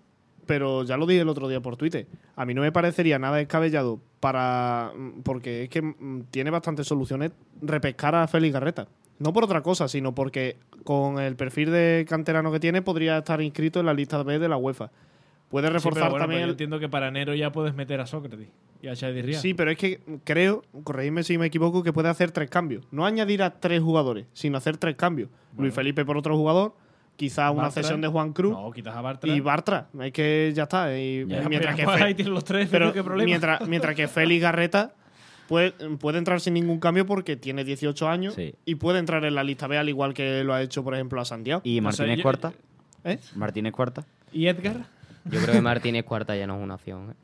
pero ya lo dije el otro día por Twitter. A mí no me parecería nada descabellado para. mm, Porque es que mm, tiene bastantes soluciones repescar a Félix Garreta. No por otra cosa, sino porque con el perfil de canterano que tiene podría estar inscrito en la lista B de la UEFA. Puede Sí, reforzar pero bueno, también. yo entiendo que para enero ya puedes meter a Sócrates y a Shadi Riad. Sí, pero es que creo, corregidme si me equivoco, que puede hacer tres cambios. No añadir a tres jugadores, sino hacer tres cambios. Luis Felipe por otro jugador, quizá una Bartra. cesión de Juan Cruz No, quitas a Bartra. y Bartra. Es que ya está. Y Ya. mientras que Fe- ahí tienes los tres, pero ¿qué problema? mientras, mientras que Félix Garreta puede, puede entrar sin ningún cambio porque tiene 18 años Sí. y puede entrar en la lista B al igual que lo ha hecho, por ejemplo, a Santiago. ¿Y Martínez Cuarta? ¿Eh? ¿Martínez Cuarta? ¿Y Edgar? Yo creo que Martínez Cuarta ya no es una opción. ¿eh?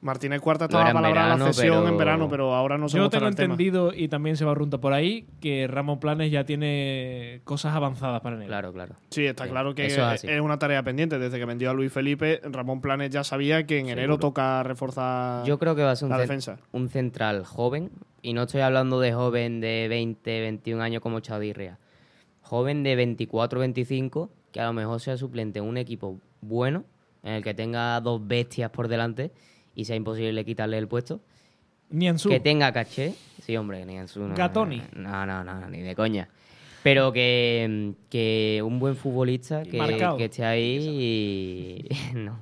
Martínez Cuarta estaba era en palabrada la cesión pero- en verano, pero ahora no se Yo tengo el tema. entendido, y también se va runta por ahí, que Ramón Planes ya tiene cosas avanzadas para enero. Claro, claro. Sí, está Sí, claro que es, una tarea pendiente. Desde que vendió a Luis Felipe, Ramón Planes ya sabía que en enero toca reforzar Yo creo que va a ser un, defensa. un central joven, y no estoy hablando de joven de 20, 21 años como Chadirria. Joven de 24, 25, que a lo mejor sea suplente en un equipo bueno, en el que tenga dos bestias por delante y sea imposible quitarle el puesto. Nianzú. Que tenga caché. Sí, hombre, ni en su. No, Gatoni. No, no, no, ni de coña. Pero que, que un buen futbolista que, esté ahí y, no.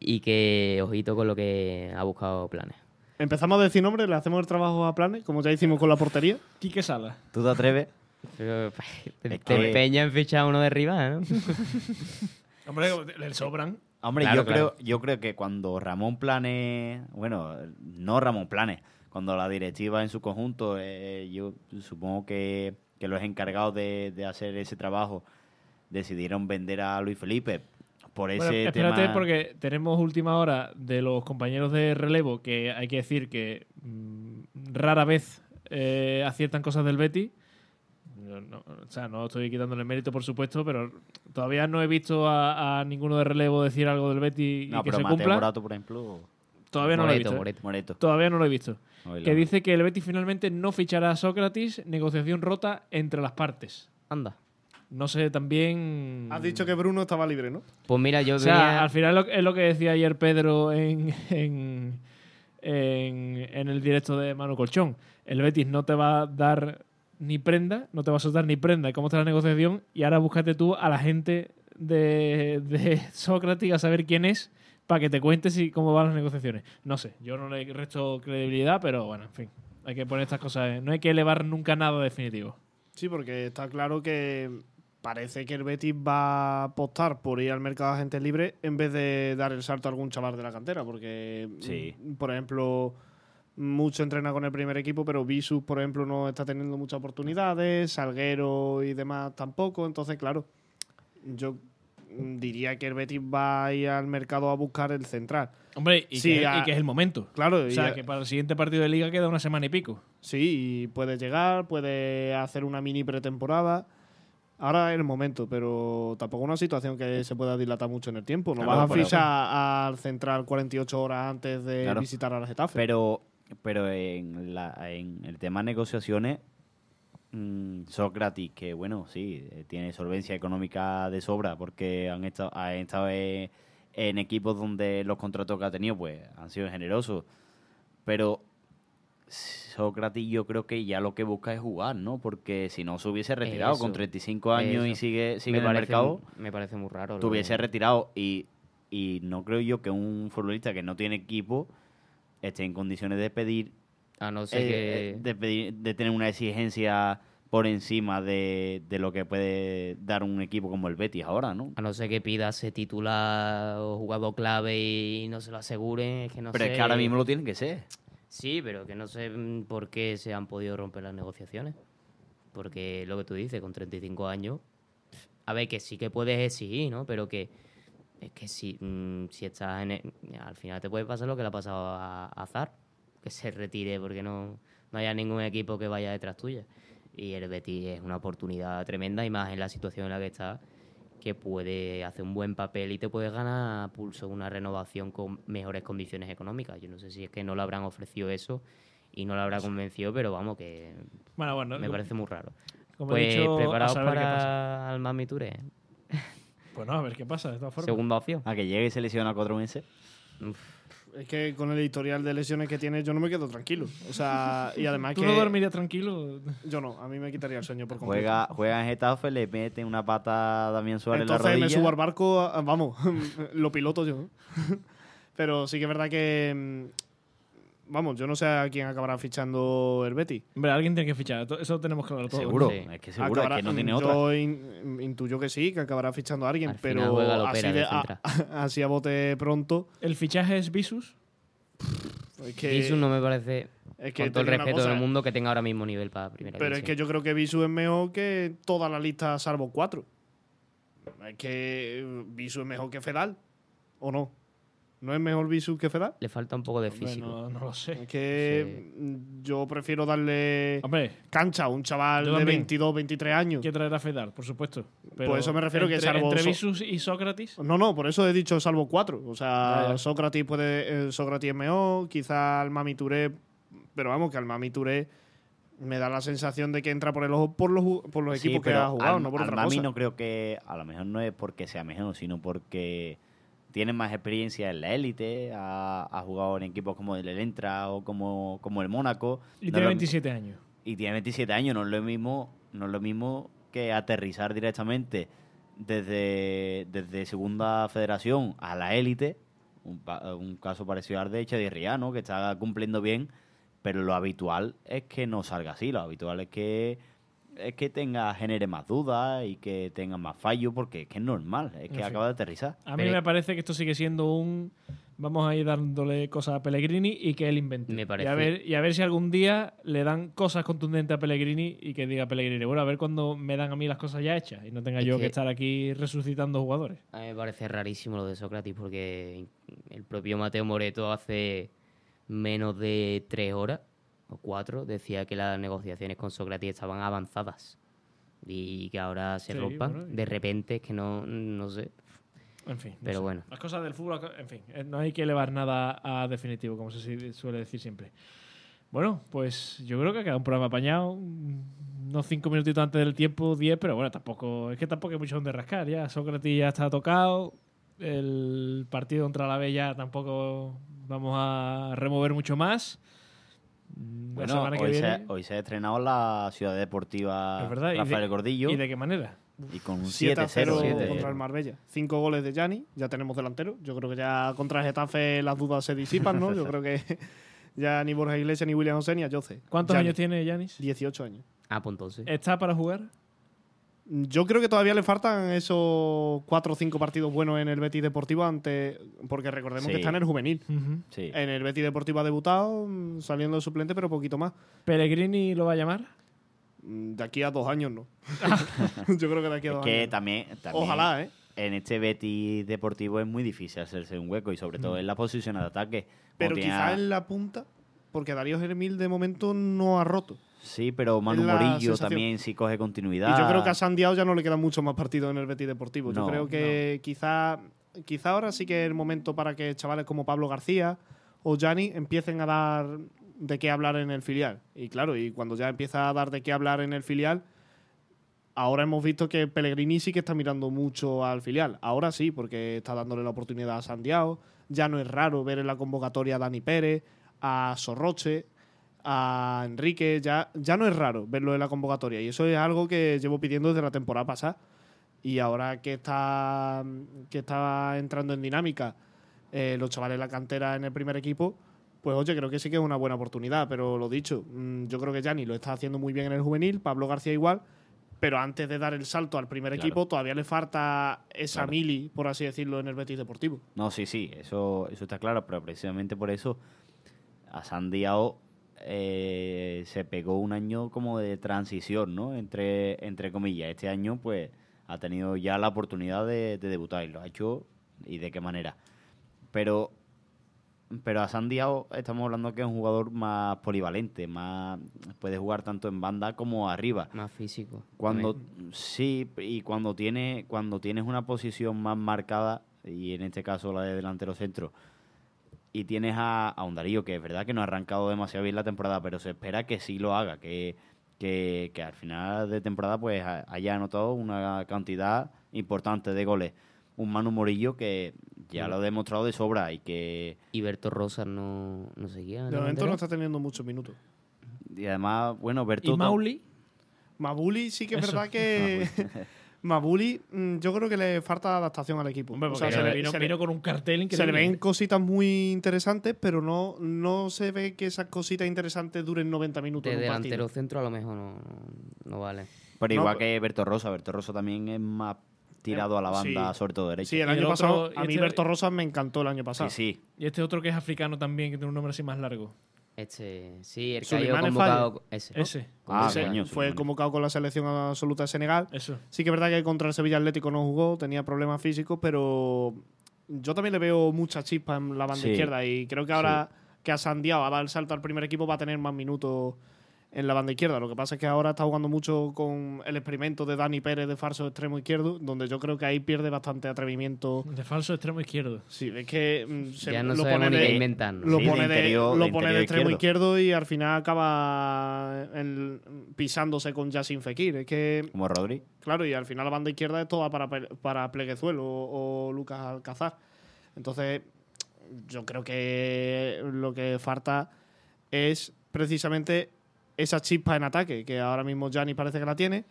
y que ojito con lo que ha buscado planes. Empezamos a decir nombres, le hacemos el trabajo a Planes, como ya hicimos con la portería. Quique Sala. ¿Tú te atreves? Pero te, te que- empeña en fichar uno de arriba, ¿no? Hombre, le sobran. Hombre, Claro, yo, claro. Creo, yo creo que cuando Ramón Planes, bueno, no Ramón Planes, cuando la directiva en su conjunto, eh, yo supongo que, que los encargados de, de hacer ese trabajo decidieron vender a Luis Felipe por ese Bueno, espérate tema. porque tenemos última hora de los compañeros de relevo que hay que decir que mm, rara vez eh, aciertan cosas del Betty. No, o sea, no estoy quitándole mérito, por supuesto, pero todavía no he visto a, a ninguno de relevo decir algo del Betty y No, que pero se Mateo cumpla. Morato, por ejemplo, Todavía no lo he Moreto, visto. ¿eh? Moreto. Moreto. Todavía no lo he visto. Que dice que el Betis finalmente no fichará a Sócrates, negociación rota entre las partes. Anda. No sé, también... Has dicho que Bruno estaba libre, ¿no? Pues mira, yo O sea, venía- al final es lo que decía ayer Pedro en, en, en- en el directo de Manu Colchón. El Betis no te va a dar ni prenda, no te va a soltar ni prenda. ¿Cómo está la negociación? Y ahora búscate tú a la gente de, de Sócrates a saber quién es para que te cuentes si, cómo van las negociaciones. No sé, yo no le resto credibilidad, pero bueno, en fin. Hay que poner estas cosas. en- No hay que elevar nunca nada definitivo. Sí, porque está claro que parece que el Betis va a apostar por ir al mercado de agentes libres en vez de dar el salto a algún chaval de la cantera, porque, Sí. mm, por ejemplo, mucho entrena con el primer equipo, pero Visus, por ejemplo, no está teniendo muchas oportunidades, Salguero y demás tampoco, entonces, claro, yo diría que el Betis va a ir al mercado a buscar el central. Hombre, y, Sí, que, a- y que es el momento. Claro, O sea, que para el siguiente partido de liga queda una semana y pico. Sí, y puede llegar, puede hacer una mini pretemporada. Ahora es el momento, pero tampoco una situación que se pueda dilatar mucho en el tiempo. No Claro, vas a fichar al central 48 horas antes de Claro. visitar a la Getafe. Pero, pero en, la, en el tema negociaciones, mm, Sócrates, que bueno, sí, eh, tiene solvencia económica de sobra porque han estado, ha estado en, en equipos donde los contratos que ha tenido pues han sido generosos. Pero Sócrates yo creo que ya lo que busca es jugar, ¿no? Porque si no se hubiese retirado Eso, con 35 años y sigue, sigue Me en el mercado, Me parece muy raro. tuviese de- retirado y, y no creo yo que un futbolista que no tiene equipo esté en condiciones de pedir, A no ser eh, que... eh, de, pedir- de tener una exigencia por encima de, de lo que puede dar un equipo como el Betis ahora, ¿no? A no ser que pida ese titular o jugador clave y no se lo aseguren, es que no Pero sé... es que ahora mismo lo tienen que ser. Sí, pero que no sé mm, por qué se han podido romper las negociaciones. Porque lo que tú dices, con 35 años, a ver, que sí que puedes exigir, ¿no? Pero que es que si, mm, si estás en... el- al final te puede pasar lo que le ha pasado a, a Azar, que se retire porque no, no haya ningún equipo que vaya detrás tuya. Y el Betis es una oportunidad tremenda y más en la situación en la que está, que puede hacer un buen papel y te puede ganar a pulso una renovación con mejores condiciones económicas. Yo no sé si es que no le habrán ofrecido eso y no le habrá convencido, pero vamos, que Bueno, bueno. me parece muy raro. como he Pues dicho, a preparados para el Mami Touré. Pues no, a ver qué pasa, de todas formas. Segunda opción. A que llegue y se lesiona cuatro meses. Es que con el historial de lesiones que tiene, yo no me quedo tranquilo. O sea, y además ¿Tú que. no dormirías tranquilo? Yo no, a mí me quitaría el sueño por completo. Juega, juega en Getafe, le mete una pata a Damián Suárez en la Entonces rodilla. me subo al barco, a- vamos, lo piloto yo. Pero sí que es verdad que. Vamos, yo no sé a quién acabará fichando el Betty. Hombre, alguien tiene que fichar, eso tenemos claro todo. Seguro, Sí. es que seguro, es que no tiene otra. Yo in- intuyo que sí, que acabará fichando a alguien, Al pero así, de de- a, central. así a bote pronto. ¿El fichaje es Visus? Es que, Visu no me parece, es que con todo el respeto cosa, del mundo, que tenga ahora mismo nivel para primera Pero es que yo creo que Visu es mejor que toda la lista salvo cuatro. Es que eh, Visu es mejor que Fedal, ¿o no? ¿No es mejor Visu que Fedal? Le falta un poco de Hombre, físico. no, no lo sé. Es que yo prefiero darle Hombre, cancha a un chaval de también. 22, 23 años. que traer a Fedal, por supuesto. Pero Por eso me refiero que entre, salvo Entre Visus y Sócrates. No, no, por eso he dicho salvo cuatro. O sea, ya. Sócrates puede. eh, Sócrates es mejor, quizá al Mami Touré. Pero vamos, que al Mami Touré me da la sensación de que entra por el ojo por los, por los Sí, equipos que ha jugado, al- no por al otra Mami cosa. no creo que, a lo mejor no es porque sea mejor, sino porque tiene más experiencia en la élite, ha, ha jugado en equipos como el Elentra o como, como el Mónaco. Y No tiene lo- 27 años. y tiene 27 años, no es lo mismo, no es lo mismo que aterrizar directamente desde, desde segunda federación a la élite, un caso parecido al de Echeverría, ¿no? que está cumpliendo bien, pero lo habitual es que no salga así, lo habitual es que es que tenga genere más dudas y que tenga más fallos porque es que es normal, es que acaba de aterrizar. A mí Pero- me parece que esto sigue siendo un. Vamos a ir dándole cosas a Pellegrini y que él invente. Me Y, a parece- ver, y a ver si algún día le dan cosas contundentes a Pellegrini y que diga Pellegrini, bueno, a ver cuando me dan a mí las cosas ya hechas y no tenga Es yo que... que- estar aquí resucitando jugadores. A mí me parece rarísimo lo de Sócrates porque el propio Mateo Moreto hace menos de tres horas o cuatro decía que las negociaciones con Sócrates estaban avanzadas y que ahora se Sí, rompan bueno, y- de repente, es que no, no sé. En fin. no Pero sé. bueno. Las cosas del fútbol, en fin, eh, no hay que elevar nada a definitivo, como se suele decir siempre. Bueno, pues yo creo que ha quedado un programa apañado. mm, Unos cinco minutitos antes del tiempo, diez, pero bueno, tampoco. Es que tampoco hay mucho donde rascar. Ya Sócrates ya está tocado. El partido contra la Bella tampoco vamos a remover mucho más. Mm, La Bueno, semana que hoy se, viene. hoy se ha estrenado la Ciudad Deportiva Es verdad, y de- Rafael Gordillo ¿Y de qué manera? y con un 7 a 0 7-0. contra el Marbella. Cinco goles de Gianni, ya tenemos delantero. Yo creo que ya contra el Getafe las dudas se disipan, ¿no? Yo creo que ya ni Borja Iglesias, ni William José, ni Jose. ¿Cuántos Gianni, años tiene Yanis? 18 años. Ah, pues entonces. ¿Está para jugar? Yo creo que todavía le faltan esos cuatro o cinco partidos buenos en el Betis Deportivo ante porque recordemos Sí. que está en el juvenil. Sí. En el Betis Deportivo ha debutado mm, saliendo de suplente, pero poquito más. ¿Pellegrini lo va a llamar? Mm, De aquí a dos años no. Yo creo que de aquí a Es dos que años. también, también Ojalá, ¿eh? en este Betis deportivo es muy difícil hacerse un hueco y sobre todo en la posición de ataque. Pero tiene quizá a- en la punta, porque Darío Germil de momento no ha roto. Sí, pero Manu Morillo también sí coge continuidad. Y yo creo que a Sandiao ya no le quedan muchos más partidos en el Betis Deportivo. Yo No, creo que quizá, quizá ahora sí que es el momento para que chavales como Pablo García o Gianni empiecen a dar de qué hablar en el filial. Y claro, y cuando ya empieza a dar de qué hablar en el filial, ahora hemos visto que Pellegrini sí que está mirando mucho al filial. Ahora sí, porque está dándole la oportunidad a Sandiao. Ya no es raro ver en la convocatoria a Dani Pérez, a Sorroche, a Enrique, ya, ya no es raro verlo en la convocatoria. Y eso es algo que llevo pidiendo desde la temporada pasada. Y ahora que está, que está entrando en dinámica eh, los chavales de la cantera en el primer equipo, pues oye, creo que sí que es una buena oportunidad. Pero lo dicho, mm, yo creo que Gianni lo está haciendo muy bien en el juvenil, Pablo García igual. Pero antes de dar el salto al primer Claro. equipo, todavía le falta esa Claro. mili, por así decirlo, en el Betis Deportivo. No, sí, sí, eso, eso está claro, pero precisamente por eso a San Diao eh, se pegó un año como de transición, ¿no? Entre, entre comillas. Este año, pues, ha tenido ya la oportunidad de, de debutar y lo ha hecho y de qué manera. Pero, pero a San Diao estamos hablando que es un jugador más polivalente, más puede jugar tanto en banda como arriba. Más físico. Cuando también. sí, y cuando tiene, cuando tienes una posición más marcada, y en este caso la de delantero centro, y tienes a, a un Darío que es verdad que no ha arrancado demasiado bien la temporada, pero se espera que sí lo haga, que, que, que al final de temporada pues ha- haya anotado una cantidad importante de goles. Un Manu Morillo que ya lo ha demostrado de sobra y que Y Berto Rosas no, no seguía. De momento no está teniendo muchos minutos. y además, bueno, Berto ¿Y Mauli? Mabuli sí que es Eso. verdad que. Mabuli, mm, yo creo que le falta adaptación al equipo. Hombre, O sea, se, le, vino, se le- vino con un cartel increíble. se le ven cositas muy interesantes, pero no, no se ve que esas cositas interesantes duren 90 minutos. De en un partido. delantero centro a lo mejor no, no, vale. Pero No, igual que Berto Rosa, Berto Rosa también es más tirado a la banda, Sí. sobre todo derecha. Sí, el año otro- pasado, a mí este- Berto Rosas me encantó el año pasado. Sí, sí. Y este otro que es africano también, que tiene un nombre así más largo. Este, sí, el que ha convocado. Ese. ¿no? Ese. Ah, Ese coño, fue convocado con la selección absoluta de Senegal. Eso. Sí que es verdad que contra el Sevilla Atlético no jugó, tenía problemas físicos, pero yo también le veo mucha chispa en la banda Sí. izquierda y creo que ahora que ha Sandiao ha dado el salto al primer equipo va a tener más minutos en la banda izquierda. Lo que pasa es que ahora está jugando mucho con el experimento de Dani Pérez de falso extremo izquierdo, donde yo creo que ahí pierde bastante atrevimiento. De falso extremo izquierdo. Sí, es que mm, se Ya no lo pone de, inventarnos. lo Sí, pone de, interior- lo de pone de extremo izquierdo. izquierdo y al final acaba pisándose con Yassin Fekir. Es que Como Rodri. Claro, y al final la banda izquierda es toda para, para Pleguezuelo o, o Lucas Alcázar. Entonces, yo creo que lo que falta es precisamente esa chispa en ataque, que ahora mismo Gianni parece que la tiene.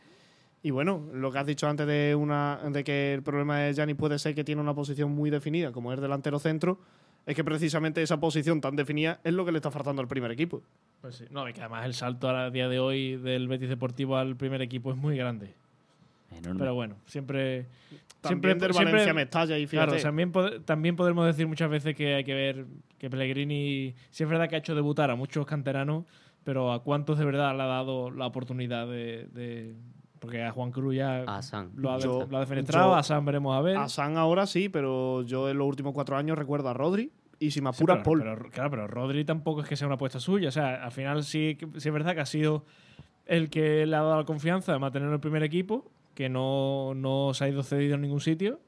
Y bueno, lo que has dicho antes de, una, de que el problema de Gianni puede ser que tiene una posición muy definida, como es delantero centro, es que precisamente esa posición tan definida es lo que le está faltando al primer equipo. Pues sí. No, y que además el salto a día de hoy del Betis Deportivo al primer equipo es muy grande. Enorme. Pero bueno, siempre. También del Valencia Mestalla y fíjate. Claro, también, pod- también podemos decir muchas veces que hay que ver que Pellegrini, sí es verdad que ha hecho debutar a muchos canteranos, pero a cuántos de verdad le ha dado la oportunidad de. de- porque a Juan Cruz ya A San. lo ha, Yo- lo ha defenestrado, yo- a San veremos a ver. A San ahora sí, pero yo en los últimos cuatro años recuerdo a Rodri y si me Sí, apuras, pero- Paul. pero- claro, pero Rodri tampoco es que sea una apuesta suya. O sea, al final sí, sí es verdad que ha sido el que le ha dado la confianza de mantener el primer equipo, que no, no se ha ido cedido en ningún sitio.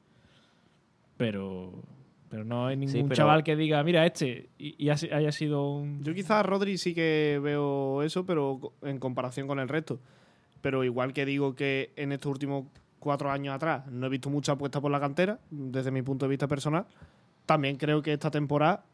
Pero, pero no hay ningún pero- chaval que diga, mira, este, y, y haya sido un. Yo quizás a Rodri sí que veo eso, pero en comparación con el resto. Pero igual que digo que en estos últimos cuatro años atrás no he visto mucha apuesta por la cantera, desde mi punto de vista personal, también creo que esta temporada,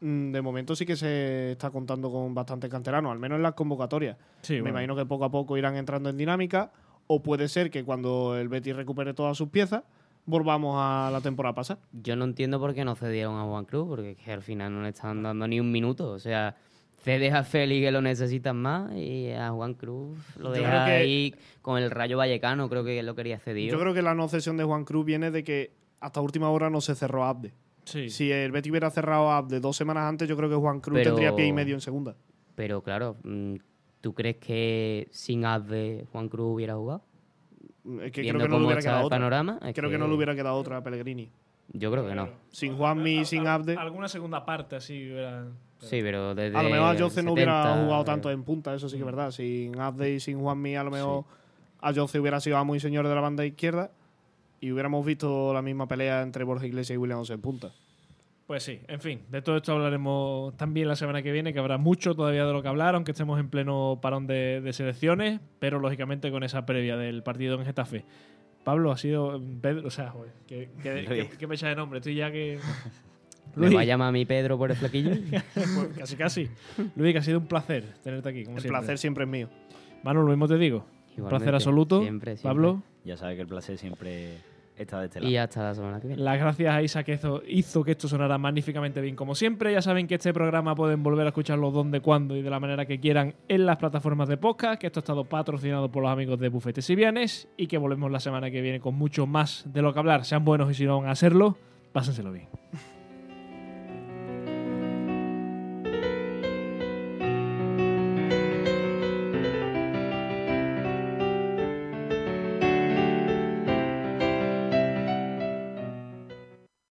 mm, de momento sí que se está contando con bastantes canteranos, al menos en las convocatorias. Sí, Me imagino que poco a poco irán entrando en dinámica, o puede ser que cuando el Betis recupere todas sus piezas, volvamos a la temporada pasada. Yo no entiendo por qué no cedieron a Juan Cruz, porque es que al final no le están dando ni un minuto. O sea, cedes a Félix que lo necesitan más y a Juan Cruz lo Yo deja creo que- ahí con el Rayo Vallecano, creo que lo quería cedido. Yo creo que la no cesión de Juan Cruz viene de que hasta última hora no se cerró Abde. Sí. Si el Betis hubiera cerrado a Abde dos semanas antes, yo creo que Juan Cruz Pero- tendría pie y medio en segunda. Pero claro, mm, ¿tú crees que sin Abde Juan Cruz hubiera jugado? Es que creo que no le hubiera quedado otra. panorama, es creo que... que- no le hubiera quedado otra a Pellegrini. Yo creo que no. Sin Juanmi y sin Abde. Alguna segunda parte así hubiera. Sí, pero desde A lo mejor a Jose no hubiera 70, jugado tanto en punta, eso sí Mm. que es verdad. Sin Abde y sin Juanmi, a lo mejor a Jose hubiera sido muy señor de la banda izquierda y hubiéramos visto la misma pelea entre Borja Iglesias y Williams en punta. Pues sí, en fin, de todo esto hablaremos también la semana que viene, que habrá mucho todavía de lo que hablar, aunque estemos en pleno parón de, de selecciones, pero lógicamente con esa previa del partido en Getafe. Pablo, ha sido Pedro, o sea, joder, qué- qué fecha de nombre, estoy ya que... ¿Me va a llamar a mi Pedro por el flequillo? Pues casi, casi. Luis, que ha sido un placer tenerte aquí. Como El siempre. placer siempre es mío. Manu, lo mismo te digo. Un Igualmente, placer absoluto. siempre, siempre. Pablo, Ya sabes que el placer siempre está de este lado. y hasta la semana que viene. las gracias a Isa que hizo, hizo que esto sonara magníficamente bien como siempre. Ya saben que este programa pueden volver a escucharlo donde, cuando y de la manera que quieran en las plataformas de podcast, que esto ha estado patrocinado por los amigos de Bufetes y Vianes y que volvemos la semana que viene con mucho más de lo que hablar. Sean buenos y si no van a hacerlo, pásenselo bien.